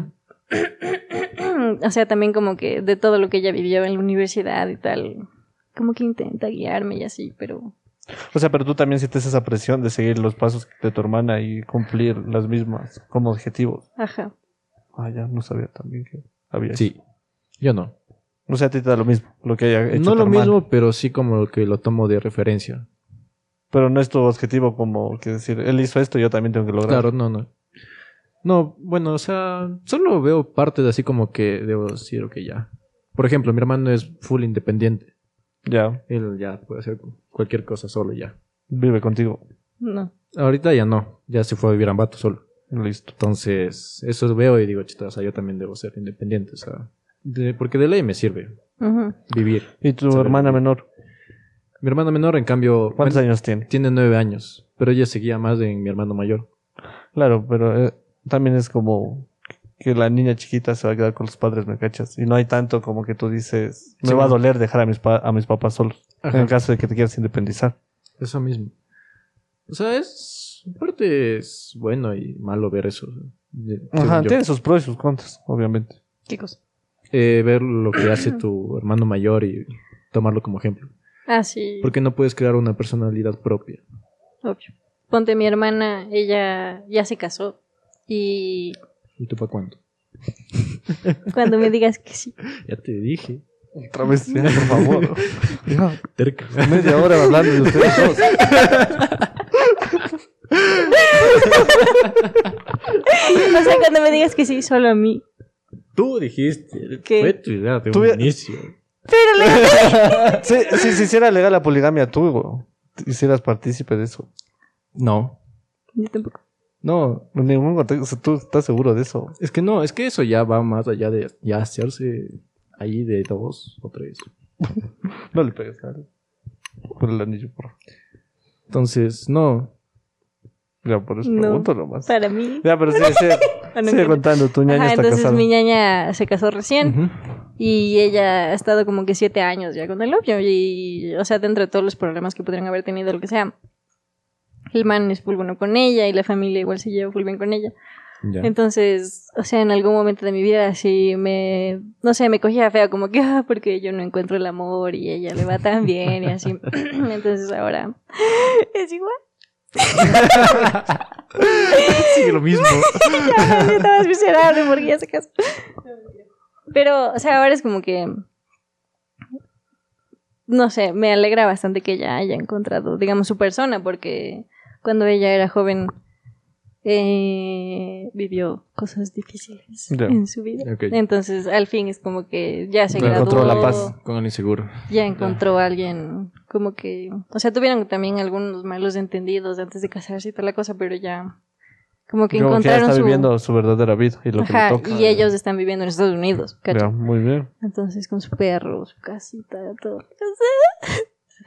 *clears throat* o sea, también como que de todo lo que ella vivió en la universidad y tal, como que intenta guiarme y así, pero O sea, pero tú también sientes esa presión de seguir los pasos de tu hermana y cumplir las mismas como objetivos. ajá. Ah, ya no sabía también que había. eso. Sí. Yo no. O sea, a ti te da lo mismo, lo que haya hecho. No tu lo hermana. mismo, pero sí como que lo tomo de referencia. Pero no es tu objetivo como que decir, él hizo esto, yo también tengo que lograr. Claro, no, no. No, bueno, o sea, solo veo partes así como que debo decir, ok, ya. Por ejemplo, mi hermano es full independiente. Ya, Él ya puede hacer cualquier cosa solo ya. vive contigo. No. Ahorita ya no, ya se fue a vivir a Ambato solo. Listo. Entonces, eso veo y digo, chita, o sea, yo también debo ser independiente, o sea, de- porque de ley me sirve vivir. ¿Y tu Saber hermana menor? Mi hermana menor, en cambio, ¿Cuántos bueno, años tiene? tiene nueve años, pero ella seguía más en mi hermano mayor. Claro, pero eh, también es como que la niña chiquita se va a quedar con los padres, ¿me cachas? Y no hay tanto como que tú dices, me Sí, va a doler dejar a mis, pa- a mis papás solos. Ajá. En el caso de que te quieras independizar. Eso mismo. O sea, es. En parte es bueno y malo ver eso. según Ajá, tiene sus pros y sus contras, obviamente. ¿Qué cosa? Eh, ver lo que hace tu hermano mayor y tomarlo como ejemplo. Ah, sí. Porque no puedes crear una personalidad propia. Obvio. Ponte mi hermana, ella ya se casó. Y ¿Y tú para cuándo? cuando me digas que sí. *laughs* Ya te dije. Otra vez, por favor. *laughs* Ya, Terca. media hora hablando de ustedes dos. *laughs* O sea, cuando me digas que sí, solo a mí. Tú dijiste. ¿Qué? Fue tu idea de un ya- inicio. Sí, si se hiciera legal la poligamia, tú hicieras partícipe de eso. No. Yo tampoco. No. En ningún contexto, tú estás seguro de eso. Es que no, es que eso ya va más allá de ya hacerse ahí de dos o tres. *laughs* No le pegues, ¿sabes? Por el anillo, por. Entonces, no. Ya, por eso No. pregunto nomás. Para mí. Ya, pero sí, sí, *laughs* Ah, sigue contando, tu ñaña Ajá, está entonces casada. mi ñaña se casó recién. Y ella ha estado como que siete años ya con el novio. Y, o sea, dentro de todos los problemas que podrían haber tenido, lo que sea. El man es full bueno con ella y la familia igual se lleva full bien con ella. Ya. Entonces, o sea, en algún momento de mi vida así me, no sé, me cogía fea como que, *laughs* ah, porque yo no encuentro el amor y ella le va tan bien y así. *laughs* *clears throat* Entonces ahora *laughs* es igual. Sigue lo mismo. Estabas miserable porque ya se casó. Pero, o sea, ahora es como que, no sé, me alegra bastante que ella haya encontrado, digamos, su persona porque cuando ella era joven eh, vivió cosas difíciles Ya. en su vida. Entonces, al fin es como que ya se graduó, encontró la paz. Con el inseguro. ya encontró a alguien como que, o sea, tuvieron también algunos malos entendidos antes de casarse y toda la cosa, pero ya como que Como que ya encontraron está su viviendo su verdadera vida y lo que Ajá, le toca. y ellos están viviendo en Estados Unidos. Ya, muy bien. Entonces con su perro, su casita, todo.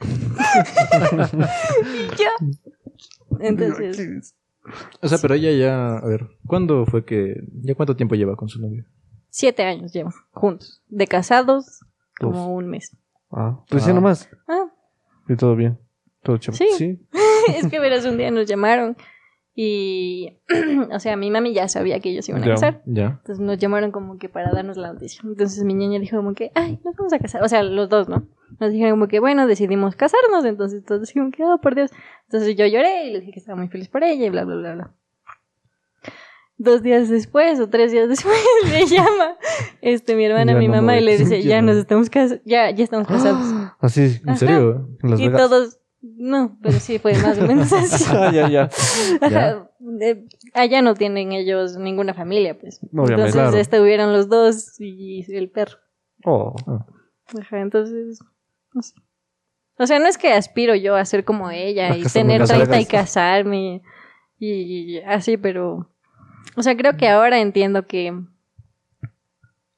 *laughs* *laughs* y yo. *laughs* Entonces, O sea, pero ella ya, a ver, ¿cuándo fue que, ya cuánto tiempo lleva con su novio? siete años llevan juntos. De casados, como un mes. Ah, recién Ah. nomás. Ah, Y todo bien. Todo chévere. Sí. Sí. *laughs* es que verás, un día nos llamaron Y, *clears throat* o sea, mi mami ya sabía que ellos iban a Ya. casar. Ya. Entonces nos llamaron como que para darnos la noticia. Entonces mi niña dijo como que, ay, nos vamos a casar. O sea, los dos, ¿no? Nos dijeron como que, bueno, decidimos casarnos. Entonces todos dijimos que, oh, por Dios. Entonces yo lloré y le dije que estaba muy feliz por ella y bla, bla, bla, bla. Dos días después o tres días *laughs* después me llama este, mi hermana, Ya mi no mamá y le *laughs* dice, ya ya no. nos estamos casando, ya, ya estamos casados. Así, ¿En Ajá. serio? en Las y Vegas. todos, no, pero sí fue más o menos *laughs* así. Ah, ya, ya. Ajá. Eh, allá no tienen ellos ninguna familia, pues. Obviamente. Entonces Claro. estuvieron los dos y el perro. Oh. Ajá, entonces. O sea, no es que aspiro yo a ser como ella y tener con 30 y casarme y, y así, pero. O sea, creo que ahora entiendo que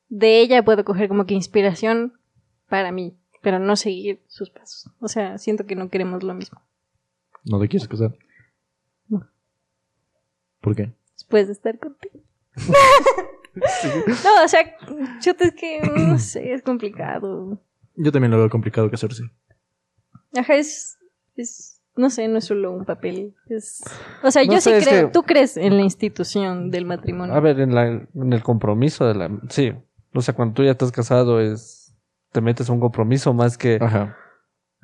de ella puedo coger como que inspiración para mí, pero no seguir sus pasos. O sea, siento que no queremos lo mismo. ¿No te quieres casar? No. ¿Por qué? Después de estar contigo. *laughs* *laughs* No, o sea, chuta, es que no sé, es complicado. Yo también lo veo complicado casarse. Ajá, es, es, no sé, no es solo un papel. Es, o sea, No yo sé, sí creo, que- tú crees en la institución del matrimonio. A ver, en, la, en el compromiso de la... Sí. O sea, cuando tú ya estás casado es... Te metes a un compromiso más que Ajá.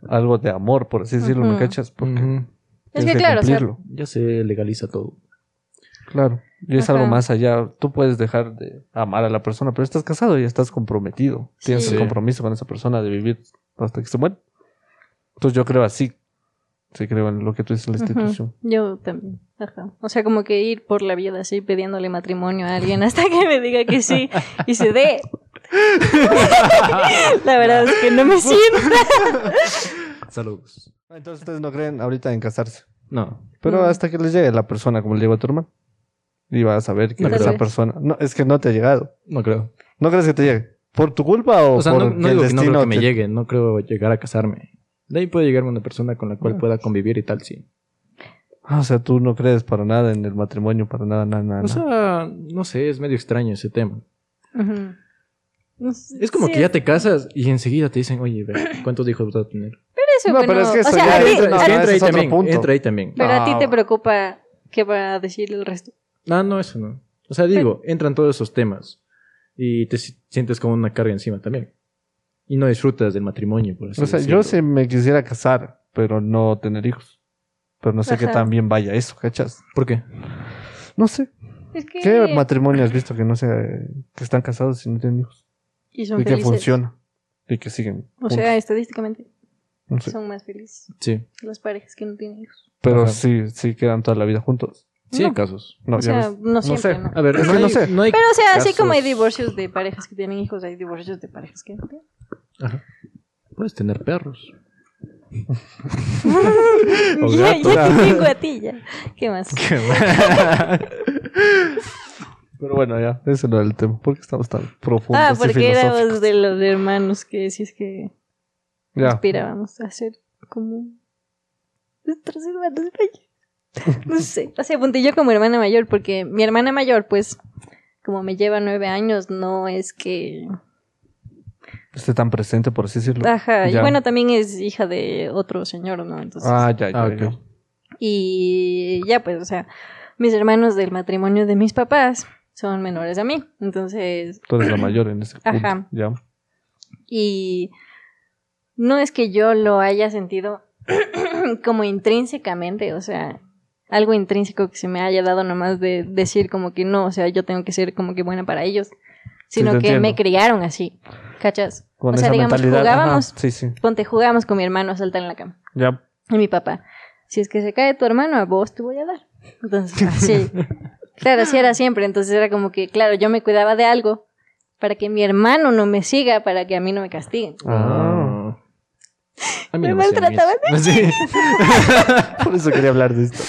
algo de amor, por así decirlo, ¿me Ujú. cachas? Porque es que claro, o sea. Ya se legaliza todo. Claro. Y es Ajá. algo más allá. Tú puedes dejar de amar a la persona, pero estás casado y estás comprometido. Tienes Sí. el compromiso con esa persona de vivir hasta que se muera. Entonces yo creo así. Sí creo en lo que tú dices en la institución. yo también. Ajá. O sea, como que ir por la vida así pidiéndole matrimonio a alguien *laughs* hasta que me diga que sí y se dé. *laughs* la verdad es que no me siento. *laughs* Saludos. Entonces ustedes no creen ahorita en casarse. No. Pero No. hasta que les llegue la persona como le llegó a tu hermano. Y vas a saber que Tal esa persona... No, es que no te ha llegado. No creo. ¿No crees que te llegue? ¿Por tu culpa o, O sea, por no, no el digo que no destino creo que me llegue. No creo llegar a casarme. De ahí puede llegarme una persona con la cual Ah. pueda convivir y tal, sí. Ah, o sea, tú no crees para nada en el matrimonio, para nada, nada, nada. O sea, no sé, es medio extraño ese tema. No sé, Es como sí, que ya te casas y enseguida te dicen, oye, ve, ¿cuántos hijos vas a tener? eso, No, bueno, pero es que o eso sea, ya a ti- no, a no, entra ahí es otro también, punto. entra ahí también. pero a ti te No. preocupa qué va a decir el resto. Ah, no, eso no. O sea, digo, entran todos esos temas y te si- sientes como una carga encima también. Y no disfrutas del matrimonio, por así O sea, decirlo. yo sí me quisiera casar, pero no tener hijos. Pero no sé qué tan bien vaya eso, ¿cachas? ¿Por qué? No sé. Es que... ¿Qué matrimonio has visto que no sea, que están casados y no tienen hijos? Y son Y que funciona. Y que siguen. O sea, estadísticamente no sé. son más felices Sí. las parejas que no tienen hijos. Pero Ajá. sí, sí quedan toda la vida juntos. Sí No. hay casos. No, o sea, no siempre, sé. ¿no? A ver, Es no, que no hay, sé. no hay Pero, o sea, así como hay divorcios de parejas que tienen hijos, hay divorcios de parejas que no tienen. Ajá. Puedes tener perros. *laughs* O *laughs* ya, ya te tengo a ti, ya. ¿Qué más? *laughs* Pero bueno, ya, ese no era el tema. ¿Por qué estamos tan profundos Ah, y porque éramos de los hermanos que si es que Ya. aspirábamos a ser como nuestros hermanos mayores. *laughs* No sé. O sea, ponte yo como hermana mayor, porque mi hermana mayor, pues, como me lleva nueve años, no es que Esté tan presente, por así decirlo. Ajá, y bueno, también es hija de otro señor, ¿no? Entonces, Ah, ya, ya, Ah, ya. y ya pues, o sea, mis hermanos del matrimonio de mis papás son menores a mí, entonces, Tú eres la mayor en ese *clears throat* punto. Ajá. Ya. y no es que yo lo haya sentido *clears throat* como intrínsecamente, o sea, algo intrínseco que se me haya dado nomás de decir como que no, o sea, yo tengo que ser como que buena para ellos, sino que entiendo. me criaron así, ¿cachas? Con o sea, digamos, jugábamos, Sí, sí. ponte, jugábamos con mi hermano a saltar en la cama. Ya. Y mi papá, si es que se cae tu hermano, a vos te voy a dar. Entonces, así. *laughs* claro, así era siempre. Entonces era como que, claro, yo me cuidaba de algo para que mi hermano no me siga, para que a mí no me castiguen. Ah. A Me no maltrataban. Sí. *laughs* Por eso quería hablar de esto.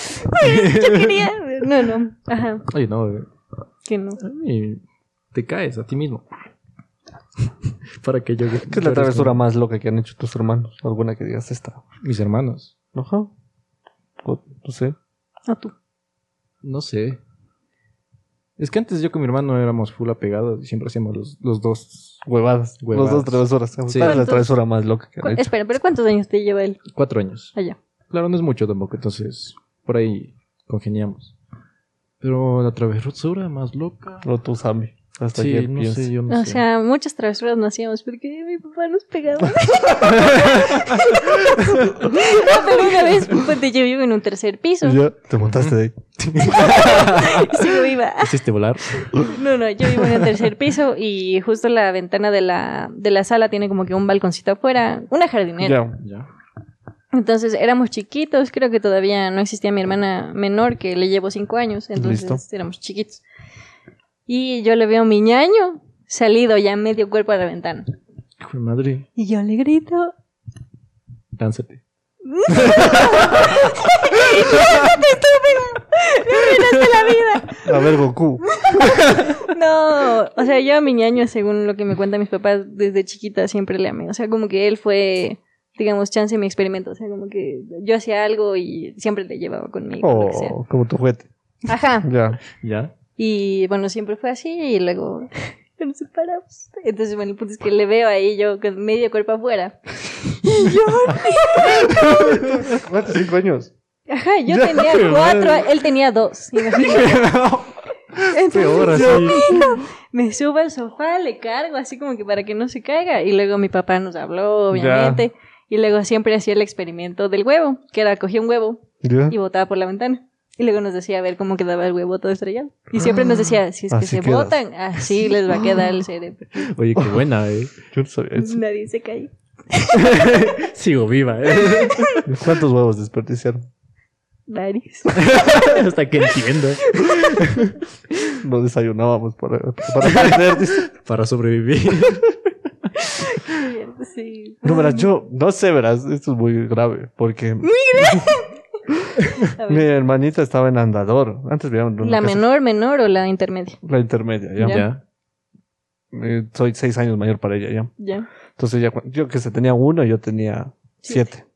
Yo quería. No, no. Ajá, Oye, no, eh, que no. a mí te caes a ti mismo. *laughs* Para que yo... ¿Qué es la travesura más loca que han hecho tus hermanos? ¿Alguna que digas esta? Mis hermanos. Ajá. O- no sé. O tú. No sé. Es que antes yo con mi hermano éramos full apegados y siempre hacíamos los, los dos Huevadas. Huevadas. Los dos travesuras. ¿Cuál Sí. es la travesura más loca que hecho? Espera, pero ¿cuántos años te lleva él cuatro años. allá? Claro, no es mucho tampoco, entonces por ahí congeniamos. Pero la travesura más loca. O tú, Sammy. Hasta sí, que no sé, yo no O sé. sea, muchas travesuras no hacíamos porque mi papá nos pegaba. *laughs* Ah, pero una vez, ponte, yo vivo en un tercer piso. Te montaste de ahí. *laughs* Sigo viva. ¿Hiciste volar? No, no, yo vivo en el tercer piso y justo la ventana de la, de la sala tiene como que un balconcito afuera, una jardinera. Ya. Ya. Entonces éramos chiquitos, creo que todavía no existía mi hermana menor, que le llevo cinco años, entonces Listo. éramos chiquitos. Y yo le veo a mi ñaño salido ya medio cuerpo a la ventana. Madre, Y yo le grito, lánzate. *laughs* A ver, Goku. No, o sea, yo a mi ñaño, según lo que me cuentan mis papás, desde chiquita siempre le amé. O sea, como que él fue, digamos, chance mi experimento. O sea, como que yo hacía algo y siempre le llevaba conmigo. Oh, como tu juguete. Ajá. Ya. ¿Ya? Y bueno, siempre fue así y luego *laughs* nos separamos. Entonces, bueno, el punto es que le veo ahí yo con medio cuerpo afuera. *laughs* ¿Cuántos? ¿Cinco años? Ajá, yo Ya, tenía cuatro, madre. él tenía dos. *laughs* Entonces, Peor me subo al sofá, le cargo así como que para que no se caiga. Y luego mi papá nos habló, obviamente. Y luego siempre hacía el experimento del huevo, que era cogía un huevo Ya. y botaba por la ventana. Y luego nos decía a ver cómo quedaba el huevo todo estrellado. Y siempre nos decía, si es que Así se quedas. botan, así les va a quedar el *laughs* cerebro. Oye, qué buena, eh. Yo no sabía eso. Nadie se cae. *laughs* Sigo viva, eh. *laughs* ¿Cuántos huevos desperdiciaron? Varios. Hasta que entiendo. No desayunábamos para, para sobrevivir. Sí. No, verás, yo no sé, verás, esto es muy grave, porque A *laughs* mi hermanita estaba en andador. Antes vivíamos ¿La menor, menor o la intermedia? La intermedia, ya. Eh, soy seis años mayor para ella, ya. Ya. Entonces ya, yo que se tenía uno, yo tenía Siete. siete.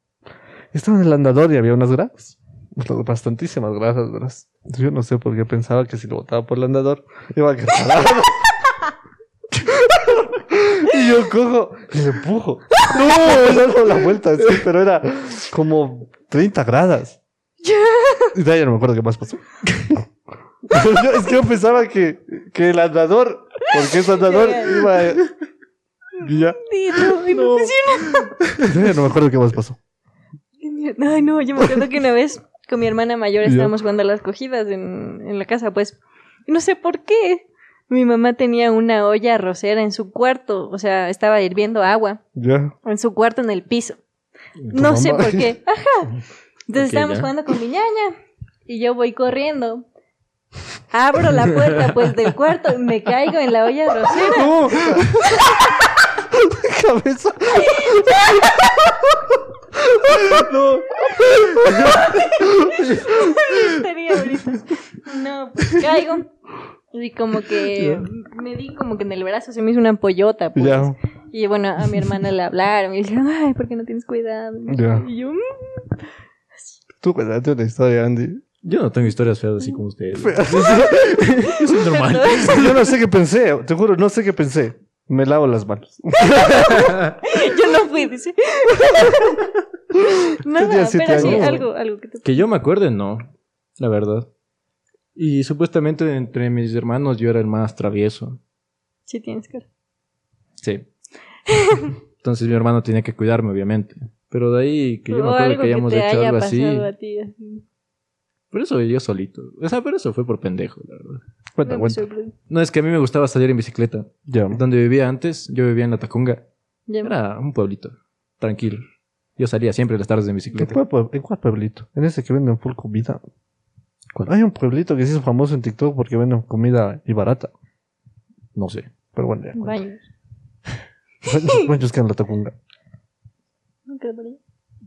Estaba en el andador y había unas grasas. *laughs* Bastantísimas grasas, verás. Yo no sé por qué pensaba que si lo botaba por el andador iba a quedar *laughs* y yo cojo y le empujo. No, he dado la vuelta, sí, pero era como 30 gradas. *laughs* Y de ahí ya no me acuerdo qué más pasó. Yo- *laughs* es que yo pensaba que, que el andador, porque es andador, iba a... Y ya. Sí, no, *laughs* no ya no me acuerdo qué más pasó. Ay, no, yo me acuerdo que una vez con mi hermana mayor estábamos jugando a las cogidas en, en la casa, pues. Y no sé por qué. Mi mamá tenía una olla arrocera en su cuarto, o sea, estaba hirviendo agua Ya. en su cuarto en el piso. No sé por qué. Ajá. Entonces Ok, estábamos ya. jugando con mi ñaña y yo voy corriendo. Abro la puerta pues del cuarto y me caigo en la olla arrocera. No. *laughs* Cabeza. no. No, pues caigo. Y como que me di como que en el brazo se me hizo una ampollota, pues. Ya. Y bueno, a mi hermana le hablaron y me dijeron, ay, ¿por qué no tienes cuidado? Ya. Y yo, "Mm". Tú cuéntate una historia, Andy. Yo no tengo historias feas así como ustedes. Yo soy *laughs* normal. *laughs* Yo no sé qué pensé, te juro, no sé qué pensé. Me lavo las manos. *laughs* yo no fui, dice. Nada, pero sí, algo, algo que te... Que yo me acuerde, no. La verdad. Y supuestamente entre mis hermanos yo era el más travieso. Sí tienes cara. Sí. Entonces mi hermano tenía que cuidarme, obviamente. Pero de ahí que yo me acuerdo que hayamos te hecho haya algo así. a ti, así. Por eso yo solito. O sea, pero eso fue por pendejo, la verdad. Cuenta, No cuenta. No, es que a mí me gustaba salir en bicicleta. Ya. Donde vivía antes, yo vivía en La Tacunga. Ya. Era un pueblito. Tranquilo. Yo salía siempre las tardes en ¿En bicicleta. cuál, pue- en cuál pueblito? En ese que venden full comida. Hay un pueblito que sí es famoso en TikTok porque venden comida y barata. No sé. Pero bueno, ya. Baños. *laughs* Es que en la tacunga.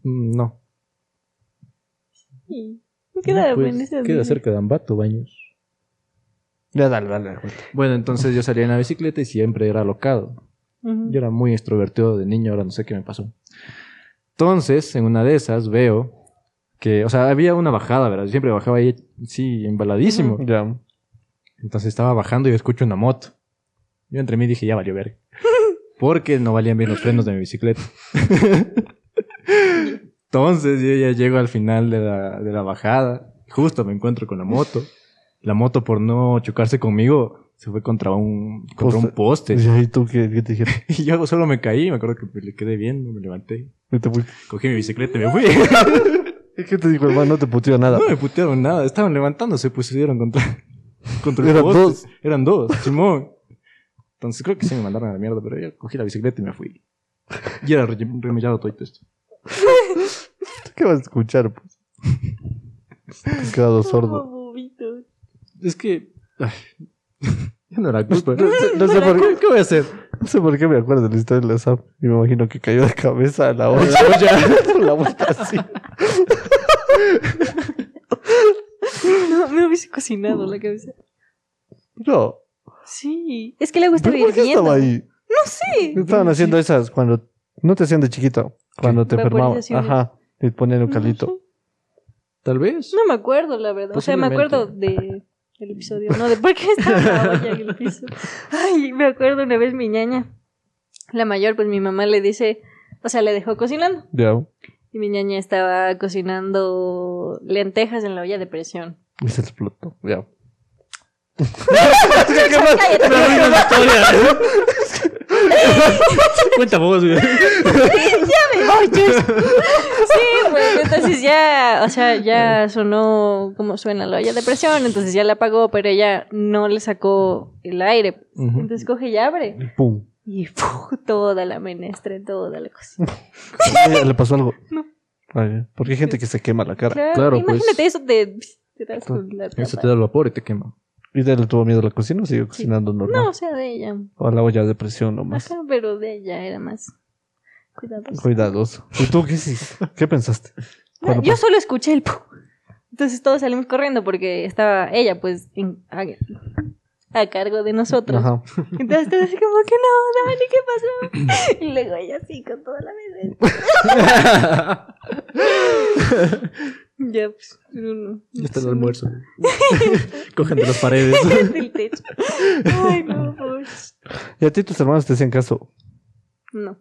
Mm, No. Sí. Queda, No, pues, queda cerca de Ambato, Baños. Ya, dale, dale. dale, cuenta. Bueno, entonces yo salía en la bicicleta y siempre era alocado. Yo era muy extrovertido de niño, ahora no sé qué me pasó. Entonces, en una de esas veo que, o sea, había una bajada, ¿verdad? Yo siempre bajaba ahí, sí, embaladísimo. Ya. Entonces estaba bajando y escucho una moto. Yo entre mí dije, ya valió ver. *laughs* Porque no valían bien los frenos de mi bicicleta. *laughs* Entonces yo ya llego al final de la, de la bajada. Justo me encuentro con la moto. la moto por no chocarse conmigo se fue contra un, contra un poste. ¿Y tú qué, qué te dijeron? *laughs* Y yo solo me caí, me acuerdo que le quedé bien, me levanté. ¿Y te? Cogí mi bicicleta y me fui. *laughs* ¿Y qué te dijo, hermano? No te puteó nada. No me putearon nada, estaban levantándose, pues se dieron contra, *laughs* contra Eran poste. dos. Eran dos, Simón. Entonces creo que sí me mandaron a la mierda, pero yo cogí la bicicleta y me fui. Y era re- remillado todo esto. ¿Qué vas a escuchar, pues? Quedado sordo. Es que... ay, *laughs* ya no era culpa. No sé, no sé por ¿Qué, qué voy a hacer? No sé por qué me acuerdo de la historia de la SAP. Y me imagino que cayó de cabeza a la olla. *laughs* *laughs* la vuelta así. No, me hubiese cocinado la cabeza. No. Sí, es que le gusta ¿Pero por qué estaba ahí? No sé. Estaban haciendo esas cuando... No te hacían de chiquito. Cuando te enfermabas. Vaporizaciones. Ajá. Y ponían un sé. Tal vez. No me acuerdo, la verdad. O sea, me acuerdo de el episodio, no de por qué estaba la olla en el piso. *laughs* Ay, me acuerdo una vez mi ñaña, la mayor, pues mi mamá le dice, o sea, le dejó cocinando. Ya. Y mi ñaña estaba cocinando lentejas en la olla de presión. Y se explotó. Ya. *laughs* *laughs* Cállate. *laughs* Cuenta vos, güey. ya me voy. *laughs* Sí, pues entonces ya, o sea, ya sonó como suena la olla de presión, entonces ya la apagó, pero ella no le sacó el aire. Entonces coge y abre. Y pum. Y ¡fu! toda la menestra, toda la cocina. ¿A ella ¿Le pasó algo? No. Ay, porque hay gente que se quema la cara. Claro, Claro, pues. imagínate eso te, te das con la Eso te da el vapor y te quema. ¿Y de él le tuvo miedo a la cocina o siguió cocinando normal? No, o sea, de ella. O a la olla de presión nomás. Ajá, pero de ella era más cuidadosa. Cuidadoso. ¿Y tú qué hiciste? *laughs* ¿Qué pensaste? No, yo solo escuché el pu. Entonces todos salimos corriendo porque estaba ella, pues, en- a, a cargo de nosotros. Ajá. *laughs* Entonces todos así como que no, Dani, ¿qué pasó? *laughs* Y luego ella así con toda la menestra. Ya, pues, pero no. Ya está el almuerzo. *laughs* *laughs* Cogen de las paredes. *laughs* del techo. Ay, no, pues. ¿Y a ti tus hermanos te hacían caso? No.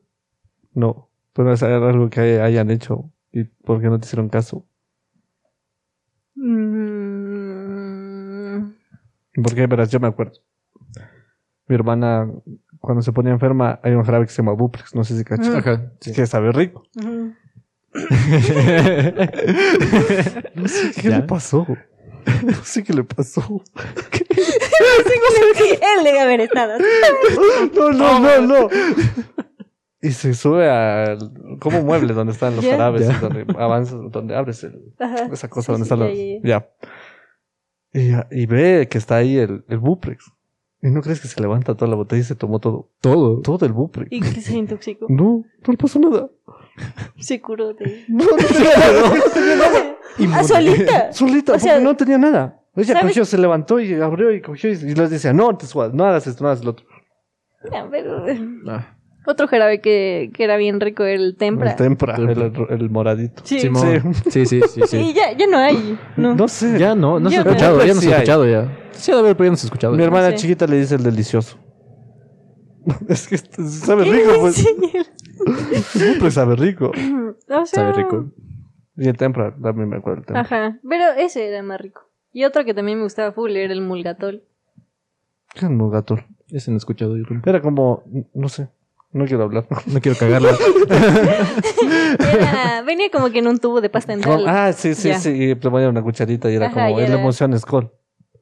No. Pero es algo que hay- hayan hecho. ¿Y por qué no te hicieron caso? Mm, Porque, verás, yo me acuerdo. Mi hermana, cuando se ponía enferma, hay un jarabe que se llama Buplex. No sé si cachas. Mm. Ajá. Que sabe rico. ujú. No sé qué ¿Ya? le pasó. No sé qué le pasó. Él debe haber estado. No, no, no, no. Y se sube al como un mueble donde están los Ya. jarabes, Ya. y donde avanzas, donde abres el- esa cosa Sí, donde sí, están ya, los. ya, Ya. Y, y ve que está ahí el, el Buplex. ¿Y no crees que se levanta toda la botella y se tomó todo? Todo. Todo el Buplex. Y que se intoxicó. No, no le pasó nada. Se curó de. No, no tenía *laughs* nada. Ah, solita. Solita, O sea, porque no tenía nada. Ella ¿sabes? cogió, se levantó y abrió y cogió y, y les decía, no te subas, no hagas esto, no hagas lo otro. Ya, pero- Ah, Otro jarabe que, que era bien rico era el tempra. El tempra, el, Tempra. el- el moradito. Sí. Simón. Sí, sí, sí, Y sí. ya, ya no hay. No. No sé. Ya no, no se ha no. escuchado, ya no se Sí ha hay. escuchado ya. Sí, ha de haber, pero ya no se ha escuchado. Mi hermana sé. chiquita le dice el delicioso. *laughs* es que este- sabe rico, pues. Sí. Siempre sabe rico. O sea, Sabe rico. Y el tempra, también me acuerdo el tempra. Ajá. Pero ese era más rico. Y otro que también me gustaba full era el mulgatol. ¿Qué es un gato? Ese no he escuchado yo. Era como, no sé, no quiero hablar. *laughs* No quiero cagarla. *laughs* Era, venía como que en un tubo de pasta dental. ah, sí, sí, Ya. sí. Y te ponía una cucharita y era Ajá, como y el era- emoción Skull.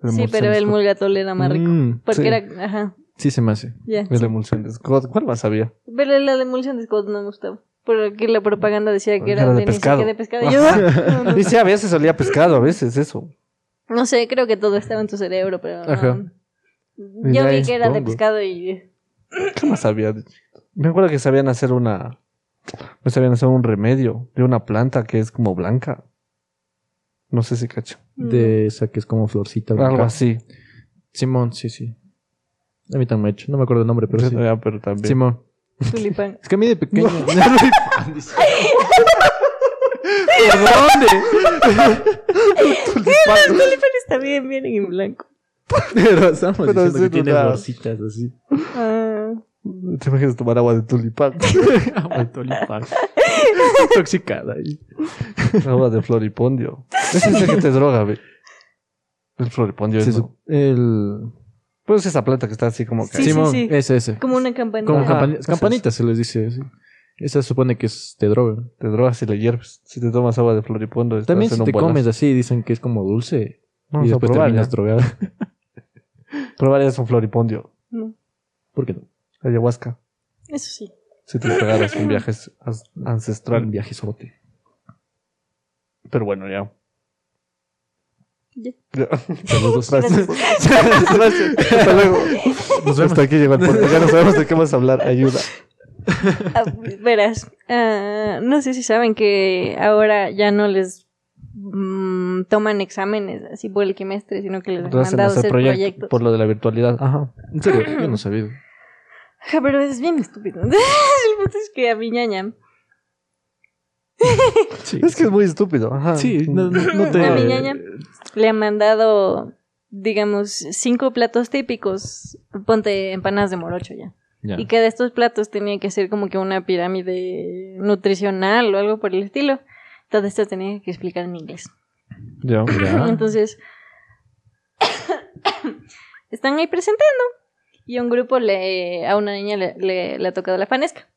El sí, pero el mulgatol era más rico. Mm, Porque sí. era, ajá, sí se me hace. ya. El emulsión de Scott. ¿Cuál más había? Pero la de emulsión de Scott no me gustaba. Porque la propaganda decía que era, Era de de, ni pescado. de pescado. *laughs* Y yo, no, no, Y sí, a veces olía pescado, a veces eso. no sé, creo que todo estaba en tu cerebro, pero no. Ajá. Yo Ya, vi que era de pescado y... ¿Qué más había? Me acuerdo que sabían hacer una. Me sabían hacer un remedio de una planta que es como blanca. No sé si cacho. De esa que es como florcita. Algo blanca. así. Simón, sí, sí. A mí también me ha hecho. No me acuerdo el nombre, pero sí. Ya, pero también. Simón. Tulipán. Es que a mí de pequeño. *laughs* *laughs* ¿Por dónde? *laughs* El tulipán está bien, bien en blanco. Pero estamos Pero diciendo sí, que tiene no. bolsitas así. Ah, ¿Te imaginas tomar agua de tulipán? *laughs* Agua de tulipán. *laughs* Intoxicada ahí. agua de floripondio. Ese es el que te droga, ve. El floripondio Se es. el... Pues esa planta que está así como que. Sí, sí, Simón, sí. ese, ese. Como una campanita. Como campanitas se les dice así. Esa se supone que es de droga. Te drogas y le hierves. Si te tomas agua de floripondo, estás También si te comes así, dicen que es como dulce. Vamos y a después probar. terminas ya. drogado. *laughs* Probarías un floripondio. No, ¿Por qué no? Ayahuasca. eso sí. Si te pegaras un viaje ancestral. Un viaje sote. Pero bueno, ya. Ya. Ya. Saludos. Gracias. Gracias. Hasta luego. Nos vemos. Hasta aquí llegó el podcast. Ya no sabemos de qué vamos a hablar. Ayuda. Ah, verás, ah, no sé si saben que ahora ya no les mm, toman exámenes así por el quimestre, sino que les han mandado hacer hacer proyecto proyectos. por lo de la virtualidad. Ajá. En serio, yo no sabía. Ajá, *laughs* pero es bien estúpido. *laughs* el punto es que a mi ñaña, *laughs* Sí. Es que es muy estúpido. Ajá. Sí, no, no- no te... A mi ñaña. le han mandado, digamos, cinco platos típicos. Ponte empanadas de morocho ya. Ya. Y que de estos platos tenía que ser como que una pirámide nutricional o algo por el estilo. Todo esto tenía que explicar en inglés. Ya. Ya. Entonces, *coughs* *coughs* están ahí presentando y a un grupo le, a una niña le, le- le ha tocado la fanesca.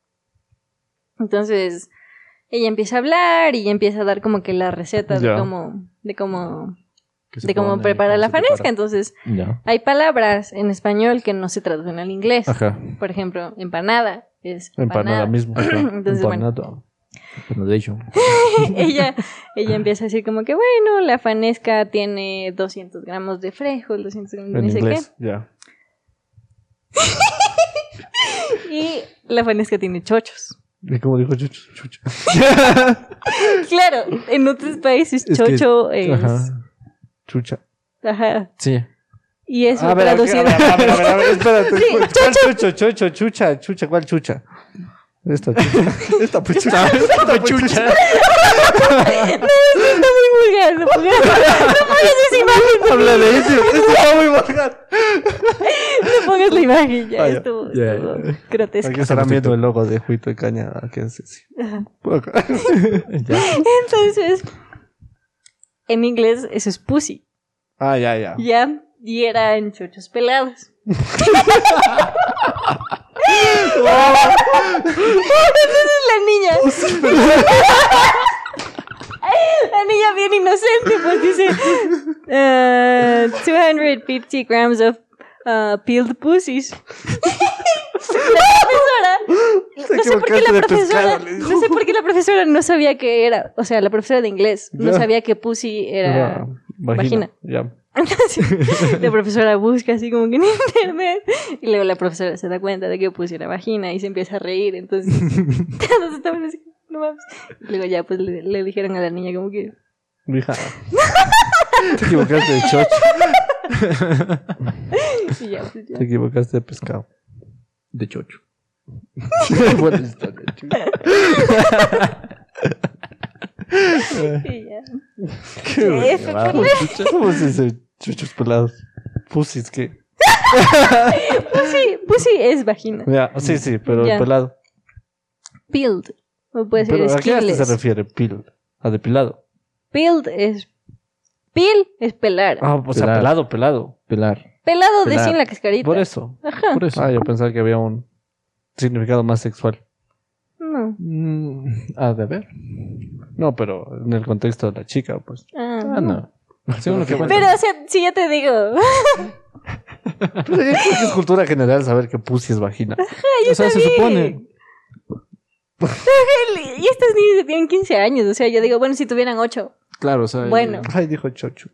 Entonces, ella empieza a hablar y empieza a dar como que la receta Ya. de cómo, de cómo, de cómo preparar la fanesca. prepara. Entonces, Ya. hay palabras en español que no se traducen al inglés. Ajá. Por ejemplo, empanada es Empanada empanada. mismo. *clears throat* Entonces, bueno. *laughs* Ella, ella empieza a decir como que, bueno, la fanesca tiene 200 gramos de frijol, 200 gramos de En no sé inglés. Ya. Y la fanesca tiene chochos. ¿Y cómo dijo Chucho? Chucha. Claro, en otros países Es que- chocho es... Ajá. Chucha. Ajá. Sí. Y eso A ver, traducido... a ver, a ver, a ver, a ver, espérate. Sí, ¿Cuál chucho, chucho, chucha, chucha, cuál chucha? Esta chucha. Esta puchucha. Esta puchucha. Está muy vulgar, no pongas, no pongas esa imagen, Habla de eso. Esto está muy vulgar. no pongas la imagen, ya, Ah, ya. estuvo, Ya, estuvo ya. grotesco. Aquí estarán viendo el logo de Juito y Caña. Aquí en Ceci. Entonces, en inglés eso es pussy, Ah, ya, ya. ¿ya? Y era en chochos Entonces la niña... *laughs* La niña bien inocente, pues dice uh, 250 grams of uh, peeled pussies. La profesora, no sé por qué la profesora, no sé por qué la profesora no sabía que era, o sea, la profesora de inglés no sabía que pussy era. Vagina. *laughs* La profesora busca así como que en *laughs* internet y luego la profesora se da cuenta de que pussy era vagina y se empieza a reír, entonces *laughs* todos estaban así, no mames. Y luego ya pues le, le dijeron a la niña como que Mija. Te equivocaste de chocho. y ya, pues, ya. Te equivocaste de pescado. De chocho. Buena historia, chucha. Y ya. Qué. F ¿Cómo se chuchos pelados? Pusis, ¿qué? Pussy, pussy es vagina. Ya, sí, sí, pero Ya. pelado. Peeled. O puede ser Pero ¿a qué se skinless. refiere? Pil. A depilado. Peeled es. Peel es pelar. Ah, o sea, pelado, pelado. Pelar. Pelado de pelar. sin la cascarita. Por eso. Ajá. Por eso. Ah, yo pensaba que había un significado más sexual. No. Mm, a de ver. No, pero en el contexto de la chica, pues. Ah, Ah, no. *laughs* Según lo que cuenta. Pero, o sea, si ya te digo. Pero yo que es cultura general saber que pussy es vagina. o sea, se supone. y estas niñas tienen 15 años. O sea, yo digo, bueno, si tuvieran 8. Claro, o sea. Bueno. Ay, dijo chocho.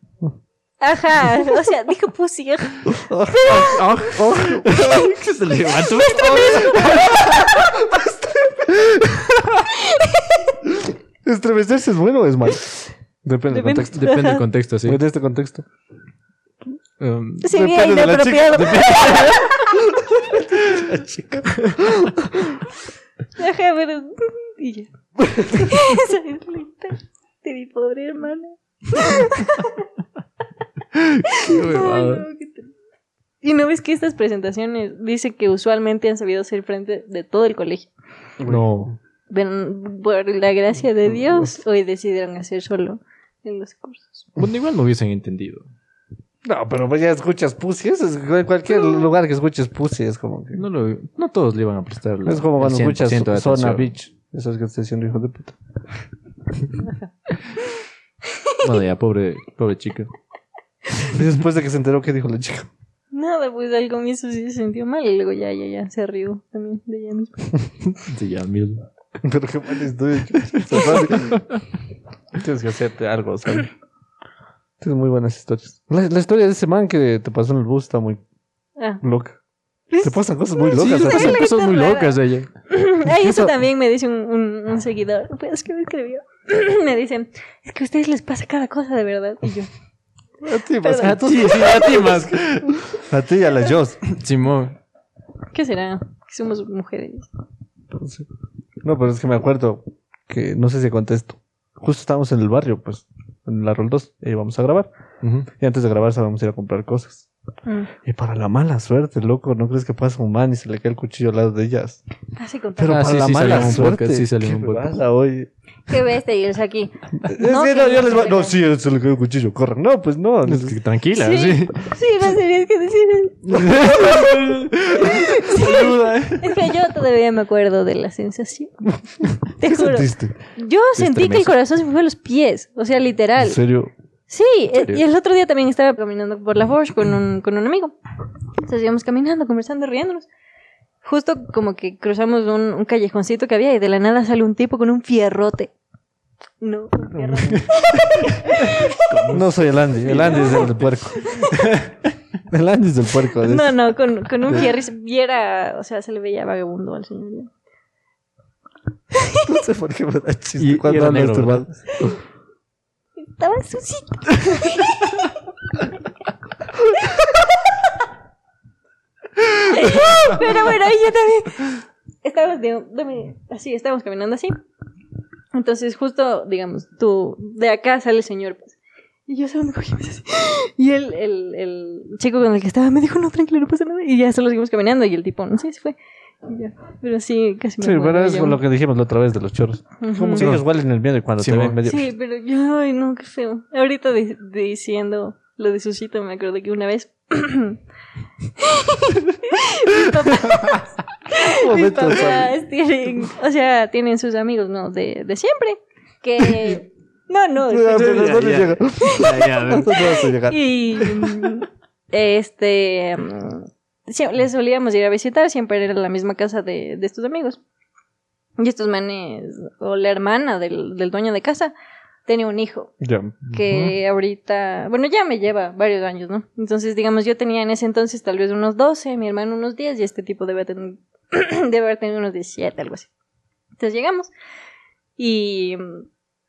Ajá. O sea, dijo pussy. Ah, *laughs* oh. *laughs* que se levantó. ¿Estremecerse es bueno o es malo? Depende del Depende. contexto. Depende del contexto, sí. *laughs* De este contexto. Um, Sí, Depende bien de la chica, inapropiado. La chica. Ajá, pero. Y ya. *laughs* Esa es linda de mi pobre hermana. qué huevada. Y no ves que estas presentaciones dice que usualmente han sabido ser frente de todo el colegio. No. Pero por la gracia de Dios, hoy decidieron hacer solo en los cursos. Bueno, igual no hubiesen entendido. No, pero pues ya escuchas pussy. Eso es en cualquier lugar que escuches pussy. Es como que. No, lo, no todos le iban a prestar la- es como cuando el 100% escuchas de Zona atención. Beach. Eso es que estoy diciendo, hijo de puta. *laughs* Bueno, ya, pobre, pobre chica. Y después de que se enteró, ¿qué dijo la chica? Nada, pues al comienzo sí se sintió mal y luego ya, ya, ya se rió también de ella misma. Se llama mierda. Pero qué mal historia. *laughs* Tienes que hacerte algo, ¿sabes? *clears throat* Tienes muy buenas historias. La, la historia de ese man que te pasó en el bus está muy Ah, loca. Te pasan cosas muy locas. Sí, ti. pasan cosas muy rara. locas ella. *laughs* Ay, eso también me dice un, un, un seguidor. Pues que me escribió. *clears throat* me dicen, es que a ustedes les pasa cada cosa de verdad. Y yo, *laughs* A ti, más A a ti, sí, a ti más. A ti y a la Joss. Simón. ¿qué será? Que somos mujeres. No, pero es que me acuerdo que no sé si contesto. Justo estábamos en el barrio, pues, en la Rol 2, y íbamos a grabar. Y antes de grabar sabíamos ir a comprar cosas. Mm. Y para la mala suerte, loco, ¿no crees que pasa un man y se le cae el cuchillo al lado de ellas? Así con Pero Ah, para sí, la sí, mala suerte. podcast, sí, qué un. ¿Qué bestia? Y el aquí. Es No, que que no, yo les le voy- No, sí, se le cayó el cuchillo, corran. No, pues no. Es que tranquila, Sí. sí. Sí, no tenías que decir Ayuda. Es que yo todavía me acuerdo de la sensación. *laughs* Te ¿Qué juro. sentiste? Yo sentí que el corazón se me fue a los pies. O sea, literal. ¿En serio? Sí, eh, y el otro día también estaba caminando por la Forge con un, con un amigo. Entonces íbamos caminando, conversando, riéndonos. Justo como que cruzamos un, un callejoncito que había y de la nada sale un tipo con un fierrote. No. *laughs* No soy el Andy. El Andy es el del puerco. *laughs* El Andy es del puerco. No, no, con, con un fierro se viera, o sea, se le veía vagabundo al señor. No sé por qué me da chiste Y- este ¿verdad? man. Estaba sucito. *laughs* Pero bueno, ahí yo también. Estábamos de, de- así, estábamos caminando así. Entonces, justo, digamos, tú, de acá sale el señor, pues. Y yo solo me cogí y me hice así. Y el, el, el chico con el que estaba me dijo, no, tranquilo, no pasa nada. Y ya solo seguimos caminando y el tipo, no sé si fue. Y ya. Pero sí, casi me Sí, pero es lo que dijimos la otra vez de los chorros. Ujú. Como que ellos huelen el miedo y cuando Sí, te ven medio... Sí, pero yo, ay, no, qué feo. Ahorita di- diciendo lo de Susito, me acuerdo que una vez. Mis papás, mis Momento, papás *laughs* tienen, o sea, tienen sus amigos, ¿no? De, de siempre. Que. *laughs* No, no. Ya, no *laughs* ya. Ya. Y. Este. les solíamos ir a visitar, siempre era la misma casa de, de estos amigos. Y estos manes, o la hermana del, del dueño de casa, tenía un hijo. Ya. que ahorita, bueno, ya me lleva varios años, ¿no? Entonces, digamos, yo tenía en ese entonces tal vez unos 12, mi hermano unos 10 y este tipo debe tener, *clears throat* debe haber tenido unos 17, algo así. Entonces llegamos y,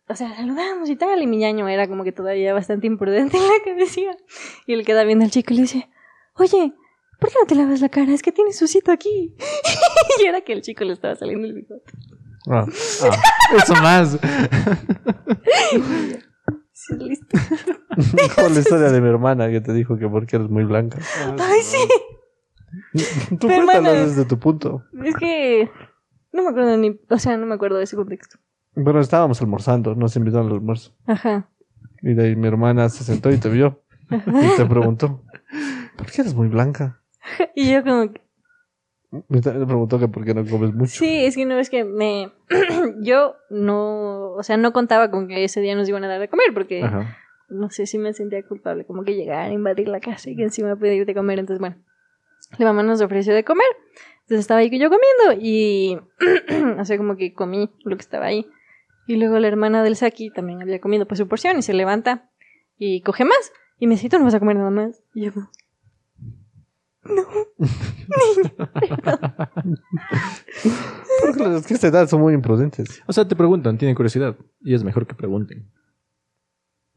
o sea, saludamos y tal, y mi ñaño era como que todavía bastante imprudente en la cabecilla. Y él queda viendo al chico y le dice, oye, ¿por qué no te lavas la cara? Es que tienes sucito aquí. *laughs* y era que el chico le estaba saliendo el bigote. Ah. Eso más. Sí, listo. Como la historia de mi hermana que te dijo que porque eres muy blanca. Ay, sí. Tú Mi cuéntala hermana- desde tu punto. Es que no me acuerdo ni, o sea, no me acuerdo de ese contexto. Bueno, estábamos almorzando, nos invitaron al almuerzo. Ajá. Y de ahí mi hermana se sentó y te vio. Y te preguntó, ¿por qué eres muy blanca? *laughs* Y yo como, que, Le preguntó que por qué no comes mucho. sí, es que no es que me, *clears throat* yo no, o sea, no contaba con que ese día nos iban a dar de comer porque Ajá. no sé si me sentía culpable, como que llegar a invadir la casa y que encima pedir de comer, entonces bueno, la mamá nos ofreció de comer, entonces estaba ahí yo comiendo y, *clears throat* o sea, como que comí lo que estaba ahí. Y luego la hermana del Saki también había comido pues su porción y se levanta y coge más. Y me dice, ¿tú no vas a comer nada más? Y yo, como, *laughs* Porque es que a esta edad son muy imprudentes. O sea, te preguntan, tienen curiosidad. Y es mejor que pregunten.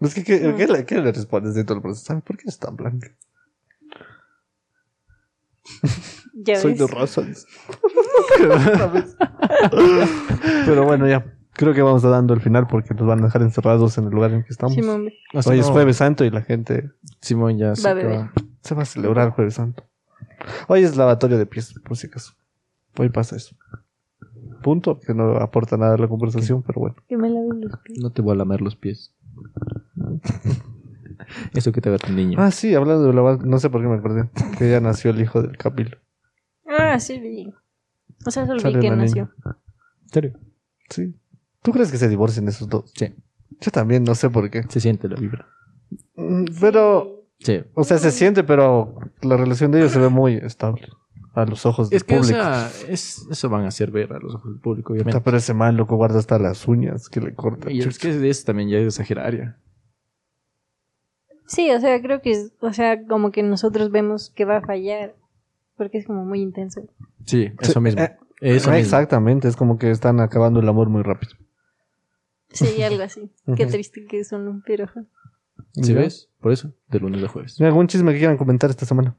Es que, ¿qué, qué le, qué le respondes de todo el proceso? ¿Sabes por qué eres tan blanca? ya Soy ves. de vez. *laughs* Pero bueno, ya. Creo que vamos a dando el final porque nos van a dejar encerrados en el lugar en que estamos. Simón, Hoy es no, Jueves Santo y la gente Simón ya se Va se va a celebrar Jueves Santo. Hoy es lavatorio de pies, por si acaso. Hoy pasa eso. Punto, que no aporta nada a la conversación, pero bueno. que me laven los pies. No te voy a lamer los pies. *laughs* Eso que te va tu niño. Ah, sí, hablando de la Van, no sé por qué me acordé. Que ya nació el hijo del Capilo. Ah, sí, vi. O sea, solo Sale vi que nació. niña. ¿En serio? Sí. ¿Tú crees que se divorcien esos dos? Sí. Yo también, no sé por qué. Se siente la vibra. Mm, Pero, Sí. o sea, se siente, pero la relación de ellos se ve muy estable. A los ojos del Es que, público. o sea, es, eso van a hacer ver a los ojos del público, obviamente. pero ese man loco guarda hasta las uñas que le corta. Y es que eso también ya es exagerar ya. Sí, o sea, creo que es, o sea, como que nosotros vemos que va a fallar. Porque es como muy intenso. Sí, eso Sí, mismo. eh, eso mismo. Exactamente, es como que están acabando el amor muy rápido. Sí, algo así. Qué triste que son un pero. ¿Sí ¿Ya? ves? Por eso, de lunes a jueves. ¿Hay ¿Algún chisme que quieran comentar esta semana?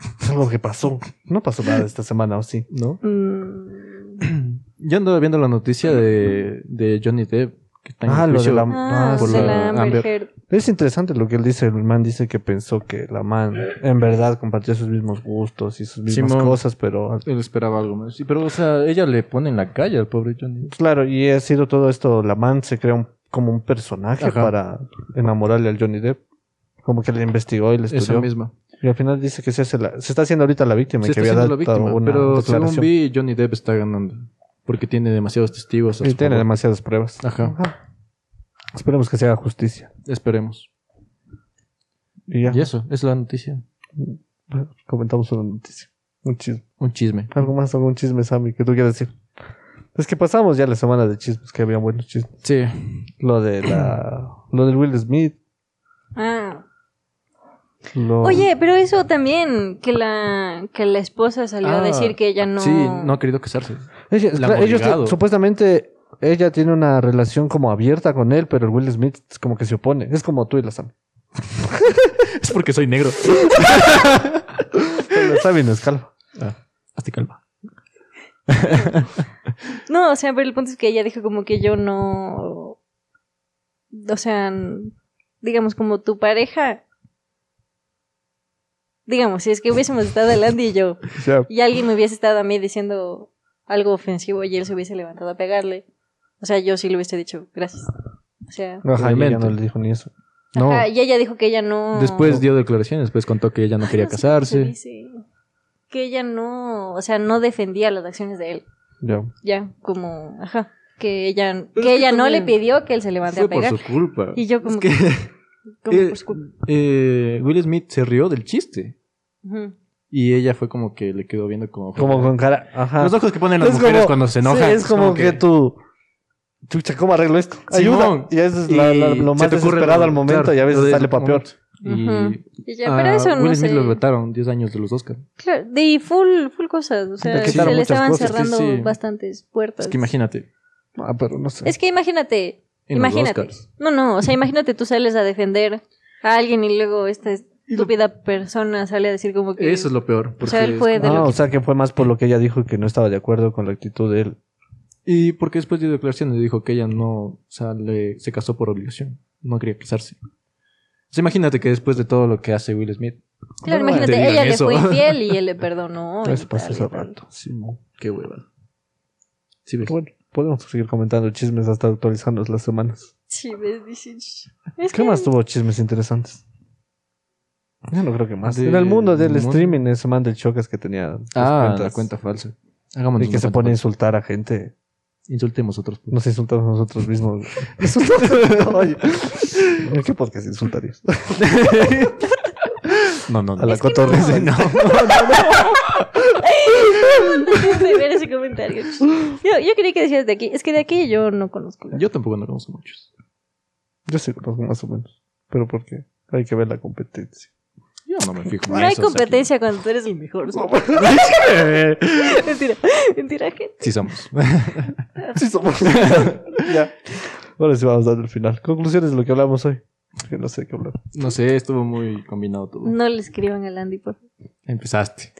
*laughs* Algo que pasó. No pasó nada esta semana, ¿o sí? ¿No? Mm, *clears throat* Yo ando viendo la noticia de, de Johnny Depp. Que está en Ah, lo de la- Ah, por de la la Amber Amber. Heard. Es interesante lo que él dice. El man dice que pensó que la man en verdad compartía sus mismos gustos y sus mismas Simón. cosas, pero Él esperaba algo más. Sí, pero, o sea, ella le pone en la calle al pobre Johnny. claro, y ha sido todo esto. La man se crea un- como un personaje Ajá. para enamorarle al Johnny Depp. Como que le investigó y le Esa estudió. misma. Y al final dice que se, hace la- se está haciendo ahorita la víctima Se que está había la víctima. una Pero según vi, Johnny Depp está ganando. Porque tiene demasiados testigos. y tiene demasiadas pruebas. Ajá. Esperemos que se haga justicia. Esperemos. Y ya, Y eso, es la noticia. comentamos una noticia. Un chisme. Un chisme. Algo más, algún chisme, Sammy, que tú quieras decir. Es que pasamos ya la semana de chismes, que había buenos chismes. Sí. Lo de la... *clears throat* Lo del Will Smith. Ah. Lo... Oye, pero eso también, que la, que la esposa salió a Ah, decir que ella no... Sí, no ha querido casarse. Ella- la han ellos, supuestamente, ella tiene una relación como abierta con él, pero el Will Smith es como que se opone. Es como tú y la Sammy. *laughs* Es porque soy negro. La Sammy no es calva. Hasta calma. *laughs* No, o sea, pero el punto es que ella dijo como que yo no... O sea, digamos como tu pareja... Digamos, si es que hubiésemos estado Landy y yo, *laughs* y alguien me hubiese estado a mí diciendo algo ofensivo y él se hubiese levantado a pegarle, o sea, yo sí le hubiese dicho gracias. O sea... ella Obviamente. no le dijo ni eso. No. Ajá, y ella dijo que ella no... Después dio declaraciones, después contó que ella no quería sé casarse. Que ella no, o sea, no defendía las acciones de él. Ya. Ya, como, ajá, que ella, que que ella no le pidió que él se levante Fue a por pegar. su culpa. Y yo como Es que *laughs* Como eh, por su culpa. eh, Will Smith se rió del chiste. Y ella fue como que le quedó viendo como... Como con cara... Ajá. Los ojos que ponen las Es mujeres como- cuando se enojan. Sí, es como, que, tú... Chucha, ¿cómo arreglo esto? Ayuda. Simón. Y eso es la- la- Y lo más desesperado lo- al momento claro, y a veces sale pa' peor. Y. Y ya, a pero eso no Will Smith sé. lo vetaron 10 años de los Oscars. Claro, de full, full cosas. O sea, se le estaban cosas, cerrando sí. bastantes puertas. Es que imagínate. Ah, pero no sé. Es que imagínate, En imagínate. No, no, o sea, imagínate tú sales a defender a alguien y luego esta estúpida persona sale a decir como que... Eso es lo peor. O sea, él fue es de Ah, lo o sea que fue más por lo que ella dijo que no estaba de acuerdo con la actitud de él. Y porque después dio declaraciones y dijo que ella no, o sea, le- se casó por obligación. No quería casarse. Imagínate que después de todo lo que hace Will Smith. Claro, no, imagínate, ella le eso. fue *laughs* infiel y él le perdonó. *laughs* Eso pasó hace rato. Sí, mo. Qué hueva. Sí, ves. Pero bueno, podemos seguir comentando chismes hasta actualizando las semanas. Sí, ves, dicen. ¿Qué que- más tuvo chismes interesantes? Yo no creo que más. De- en el mundo del mundo. streaming, ese man del Chocas que tenía Ah, cuentas la cuenta falsa. Hagamos y que se pone a insultar a gente. Insultemos otros. Nos insultamos nosotros *laughs* mismos. Insultamos- Oye, ¿en *laughs* qué podcast insultarías? *laughs* No, no, no. A la cotorriza. no. No de ver ese comentario. Yo, yo creí que decías de aquí. Es que de aquí yo no conozco. Yo tampoco no conozco muchos. Yo sí conozco más o menos. Pero ¿por qué? Hay que ver la competencia. Yo no me fijo. No en hay eso, o sea, competencia cuando tú eres el mejor. ¿sí? que- *laughs* mentira, mentira, gente. Sí somos. *laughs* Sí somos. *laughs* ya. Ahora sí vamos dando el final. Conclusiones de lo que hablamos hoy. Que no sé qué hablar. No sé, estuvo muy combinado todo. No le escriban al Andy, por favor. Empezaste.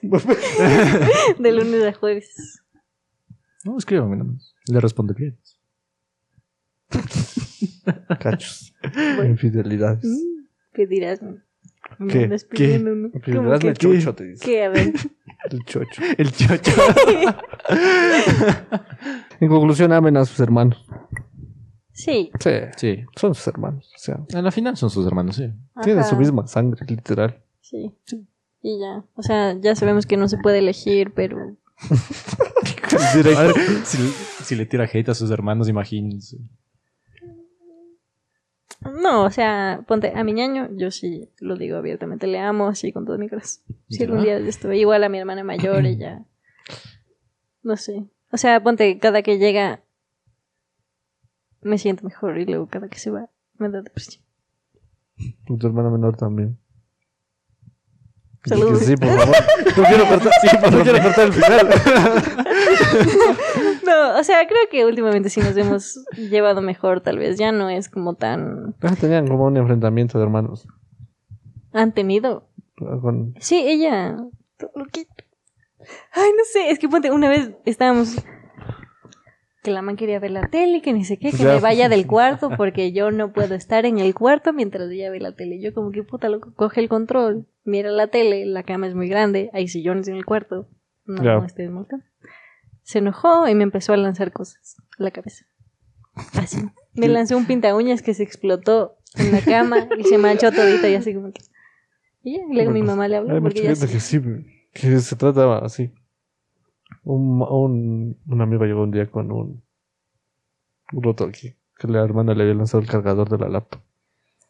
De lunes a jueves. No, escríbame nomás. Le respondo bien. Cachos. Infidelidades. ¿Qué dirás? no? Me ¿Qué? andas pidiendo, ¿no? ¿Cómo que del chocho, te dice. ¿Qué? A ver. *laughs* El chocho. *laughs* El chocho. *laughs* En conclusión, amen a sus hermanos. Sí. Sí, Sí. son sus hermanos. O sea, A la final son sus hermanos, sí. tienen Ajá. su misma sangre, literal. Sí. Y ya. O sea, ya sabemos que no se puede elegir, pero. Si, si le tira hate a sus hermanos, imagínense. No, o sea, ponte a mi ñaño, yo sí lo digo abiertamente, le amo así con todo mi corazón. Si algún día estuve igual a mi hermana mayor, *clears throat* ella. No sé. O sea, ponte, cada que llega me siento mejor y luego cada que se va me da depresión. Y tu hermana menor también. Saludos. Sí, por favor. No quiero cortar, sí, *laughs* no quiero cortar el final. *laughs* No, o sea, creo que últimamente sí nos hemos *laughs* llevado mejor, tal vez. Ya no es como tan. Ah, Tenían como un enfrentamiento de hermanos. Han tenido. Con... Sí, ella. Ay, no sé, es que ponte, una vez estábamos. Que la man quería ver la tele, que ni sé qué, que Ya. me vaya del cuarto porque yo no puedo estar en el cuarto mientras ella ve la tele. Yo, como que puta, loco, coge el control, mira la tele, la cama es muy grande, hay sillones en el cuarto. No, Ya. no estés molestando. Se enojó y me empezó a lanzar cosas a la cabeza. Así. Me lanzó un pinta uñas que se explotó en la cama y se manchó todito y así como que. Y ya, y luego mi mamá le habló Hay porque mucha gente que sí, que se trata así. Un, un, un amigo llegó un día con un, un roto aquí, que la hermana le había lanzado el cargador de la laptop.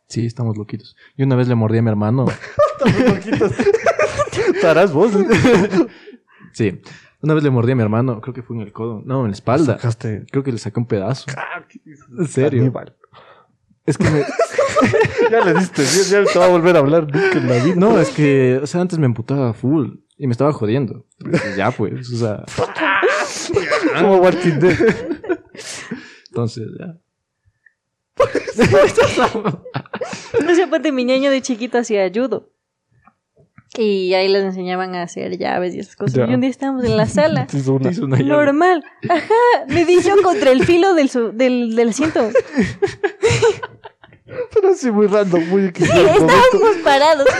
Sí, estamos loquitos. Y una vez le mordí a mi hermano. *laughs* *laughs* ¿Estarás vos? Sí. Una vez le mordí a mi hermano, creo que fue en el codo. No, en la espalda. Sacaste. Creo que le saqué un pedazo. En serio. Es que me- *laughs* Ya le diste, ya, ya te va a volver a hablar nunca en la vida. No, es que, o sea, antes me emputaba full y me estaba jodiendo. Entonces, ya, pues, o sea, *laughs* Como Walking Dead. entonces, ya. O sea, ponte mi niño de chiquito hacía judo. Y ahí les enseñaban a hacer llaves y esas cosas. Ya. Y un día estábamos en la *laughs* sala. Hizo una- Hizo una llave. Normal. Ajá. Me di yo contra el filo del, su- del, del asiento. *laughs* Pero así muy random, muy equilibrado. estábamos parados. *laughs*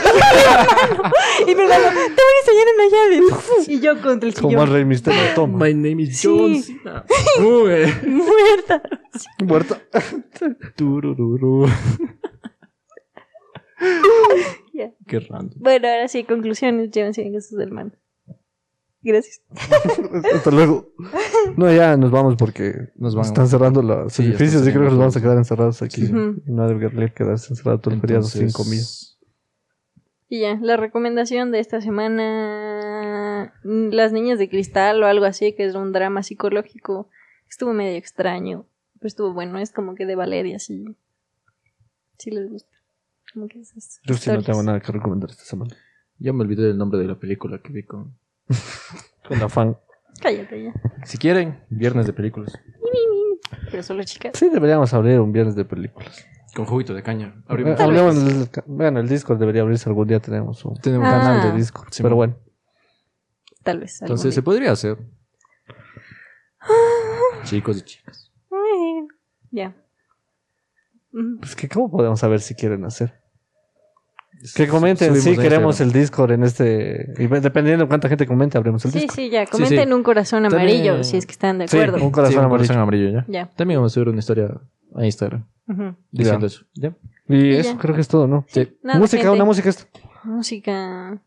Y mi hermano, te voy a enseñar una llave. Y yo contra el Como sillón. el Rey Misterio. Toma. My name is Sí. John. Muerta. Turururu. Ya. Qué random. Bueno, ahora sí, conclusiones. Llévense bien con sus hermanos. Gracias. *laughs* Hasta luego. No, ya nos vamos porque Nos van están cerrando los Sí, edificios están y creo que nos vamos a quedar encerrados aquí. Sí. Ujú. Y no debería quedarse encerrado todo el feriado sin comida. Y ya, la recomendación de esta semana, Las Niñas de Cristal o algo así, que es un drama psicológico, estuvo medio extraño, pero estuvo bueno, es como que de Valeria, sí. Sí les gusta. Como que esas Yo sí no tengo nada que recomendar esta semana. Ya me olvidé del nombre de la película que vi con. *laughs* Con afán. Cállate ya. Si quieren, viernes de películas. Pero solo chicas. Sí, deberíamos abrir un viernes de películas. Con juguito de caña. Abrimos. hablemos del- Vean, el Discord debería abrirse algún día. Tenemos un Tenemos Ah. canal de Discord. Sí, pero bueno. bueno, Tal vez. Entonces se podría hacer. Chicos y chicas. Eh, Ya. Pues que ¿cómo podemos saber si quieren hacer? Que comenten Subimos si a queremos Instagram. el Discord en este. y dependiendo de cuánta gente comente, abrimos el Sí, Discord. sí, ya. Sí, Comenten sí. un corazón También- amarillo si es que están de Sí, acuerdo. un corazón Sí, un amarillo. corazón amarillo, ya. Ya. También vamos a subir una historia a Instagram diciendo Ya. eso. ¿Ya? Y Y eso ya. creo que es todo, ¿no? Sí. Nada, música, gente. una música. Esto. Música.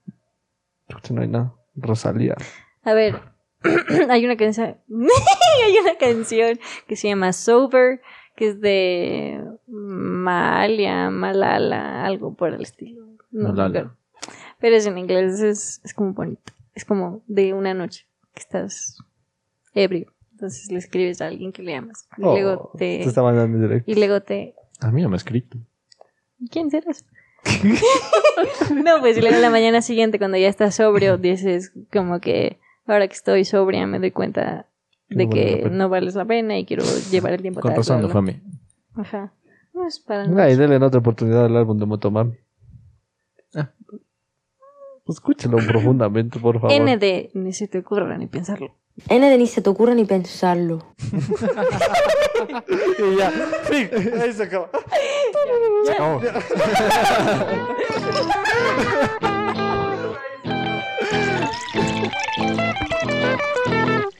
No hay nada. Rosalía. A ver, *clears throat* hay una canción, *laughs* hay una canción que se llama Sober, que es de Malia, Malala, algo por el estilo. No, Malala. Pero, pero es en inglés, es, es como bonito. Es como de una noche que estás ebrio. Entonces le escribes a alguien que le amas. Y Oh, luego te. Te está mandando en directo. Y luego te. A mí no me ha escrito. ¿Quién serás? *laughs* no, pues y luego en la mañana siguiente, cuando ya estás sobrio, dices como que ahora que estoy sobria me doy cuenta de no que vale no vales la pena y quiero *laughs* llevar el tiempo Con razón, no fue. Ajá. No es para nada. Ay, denle otra oportunidad al álbum de Motomami. Ah. Pues Escúchalo profundamente, por favor. N de ni se te ocurra ni pensarlo. N de ni se te ocurra ni pensarlo. *laughs* y ya, fin, ahí se acaba. Ya, ya. Ya. Se. *laughs*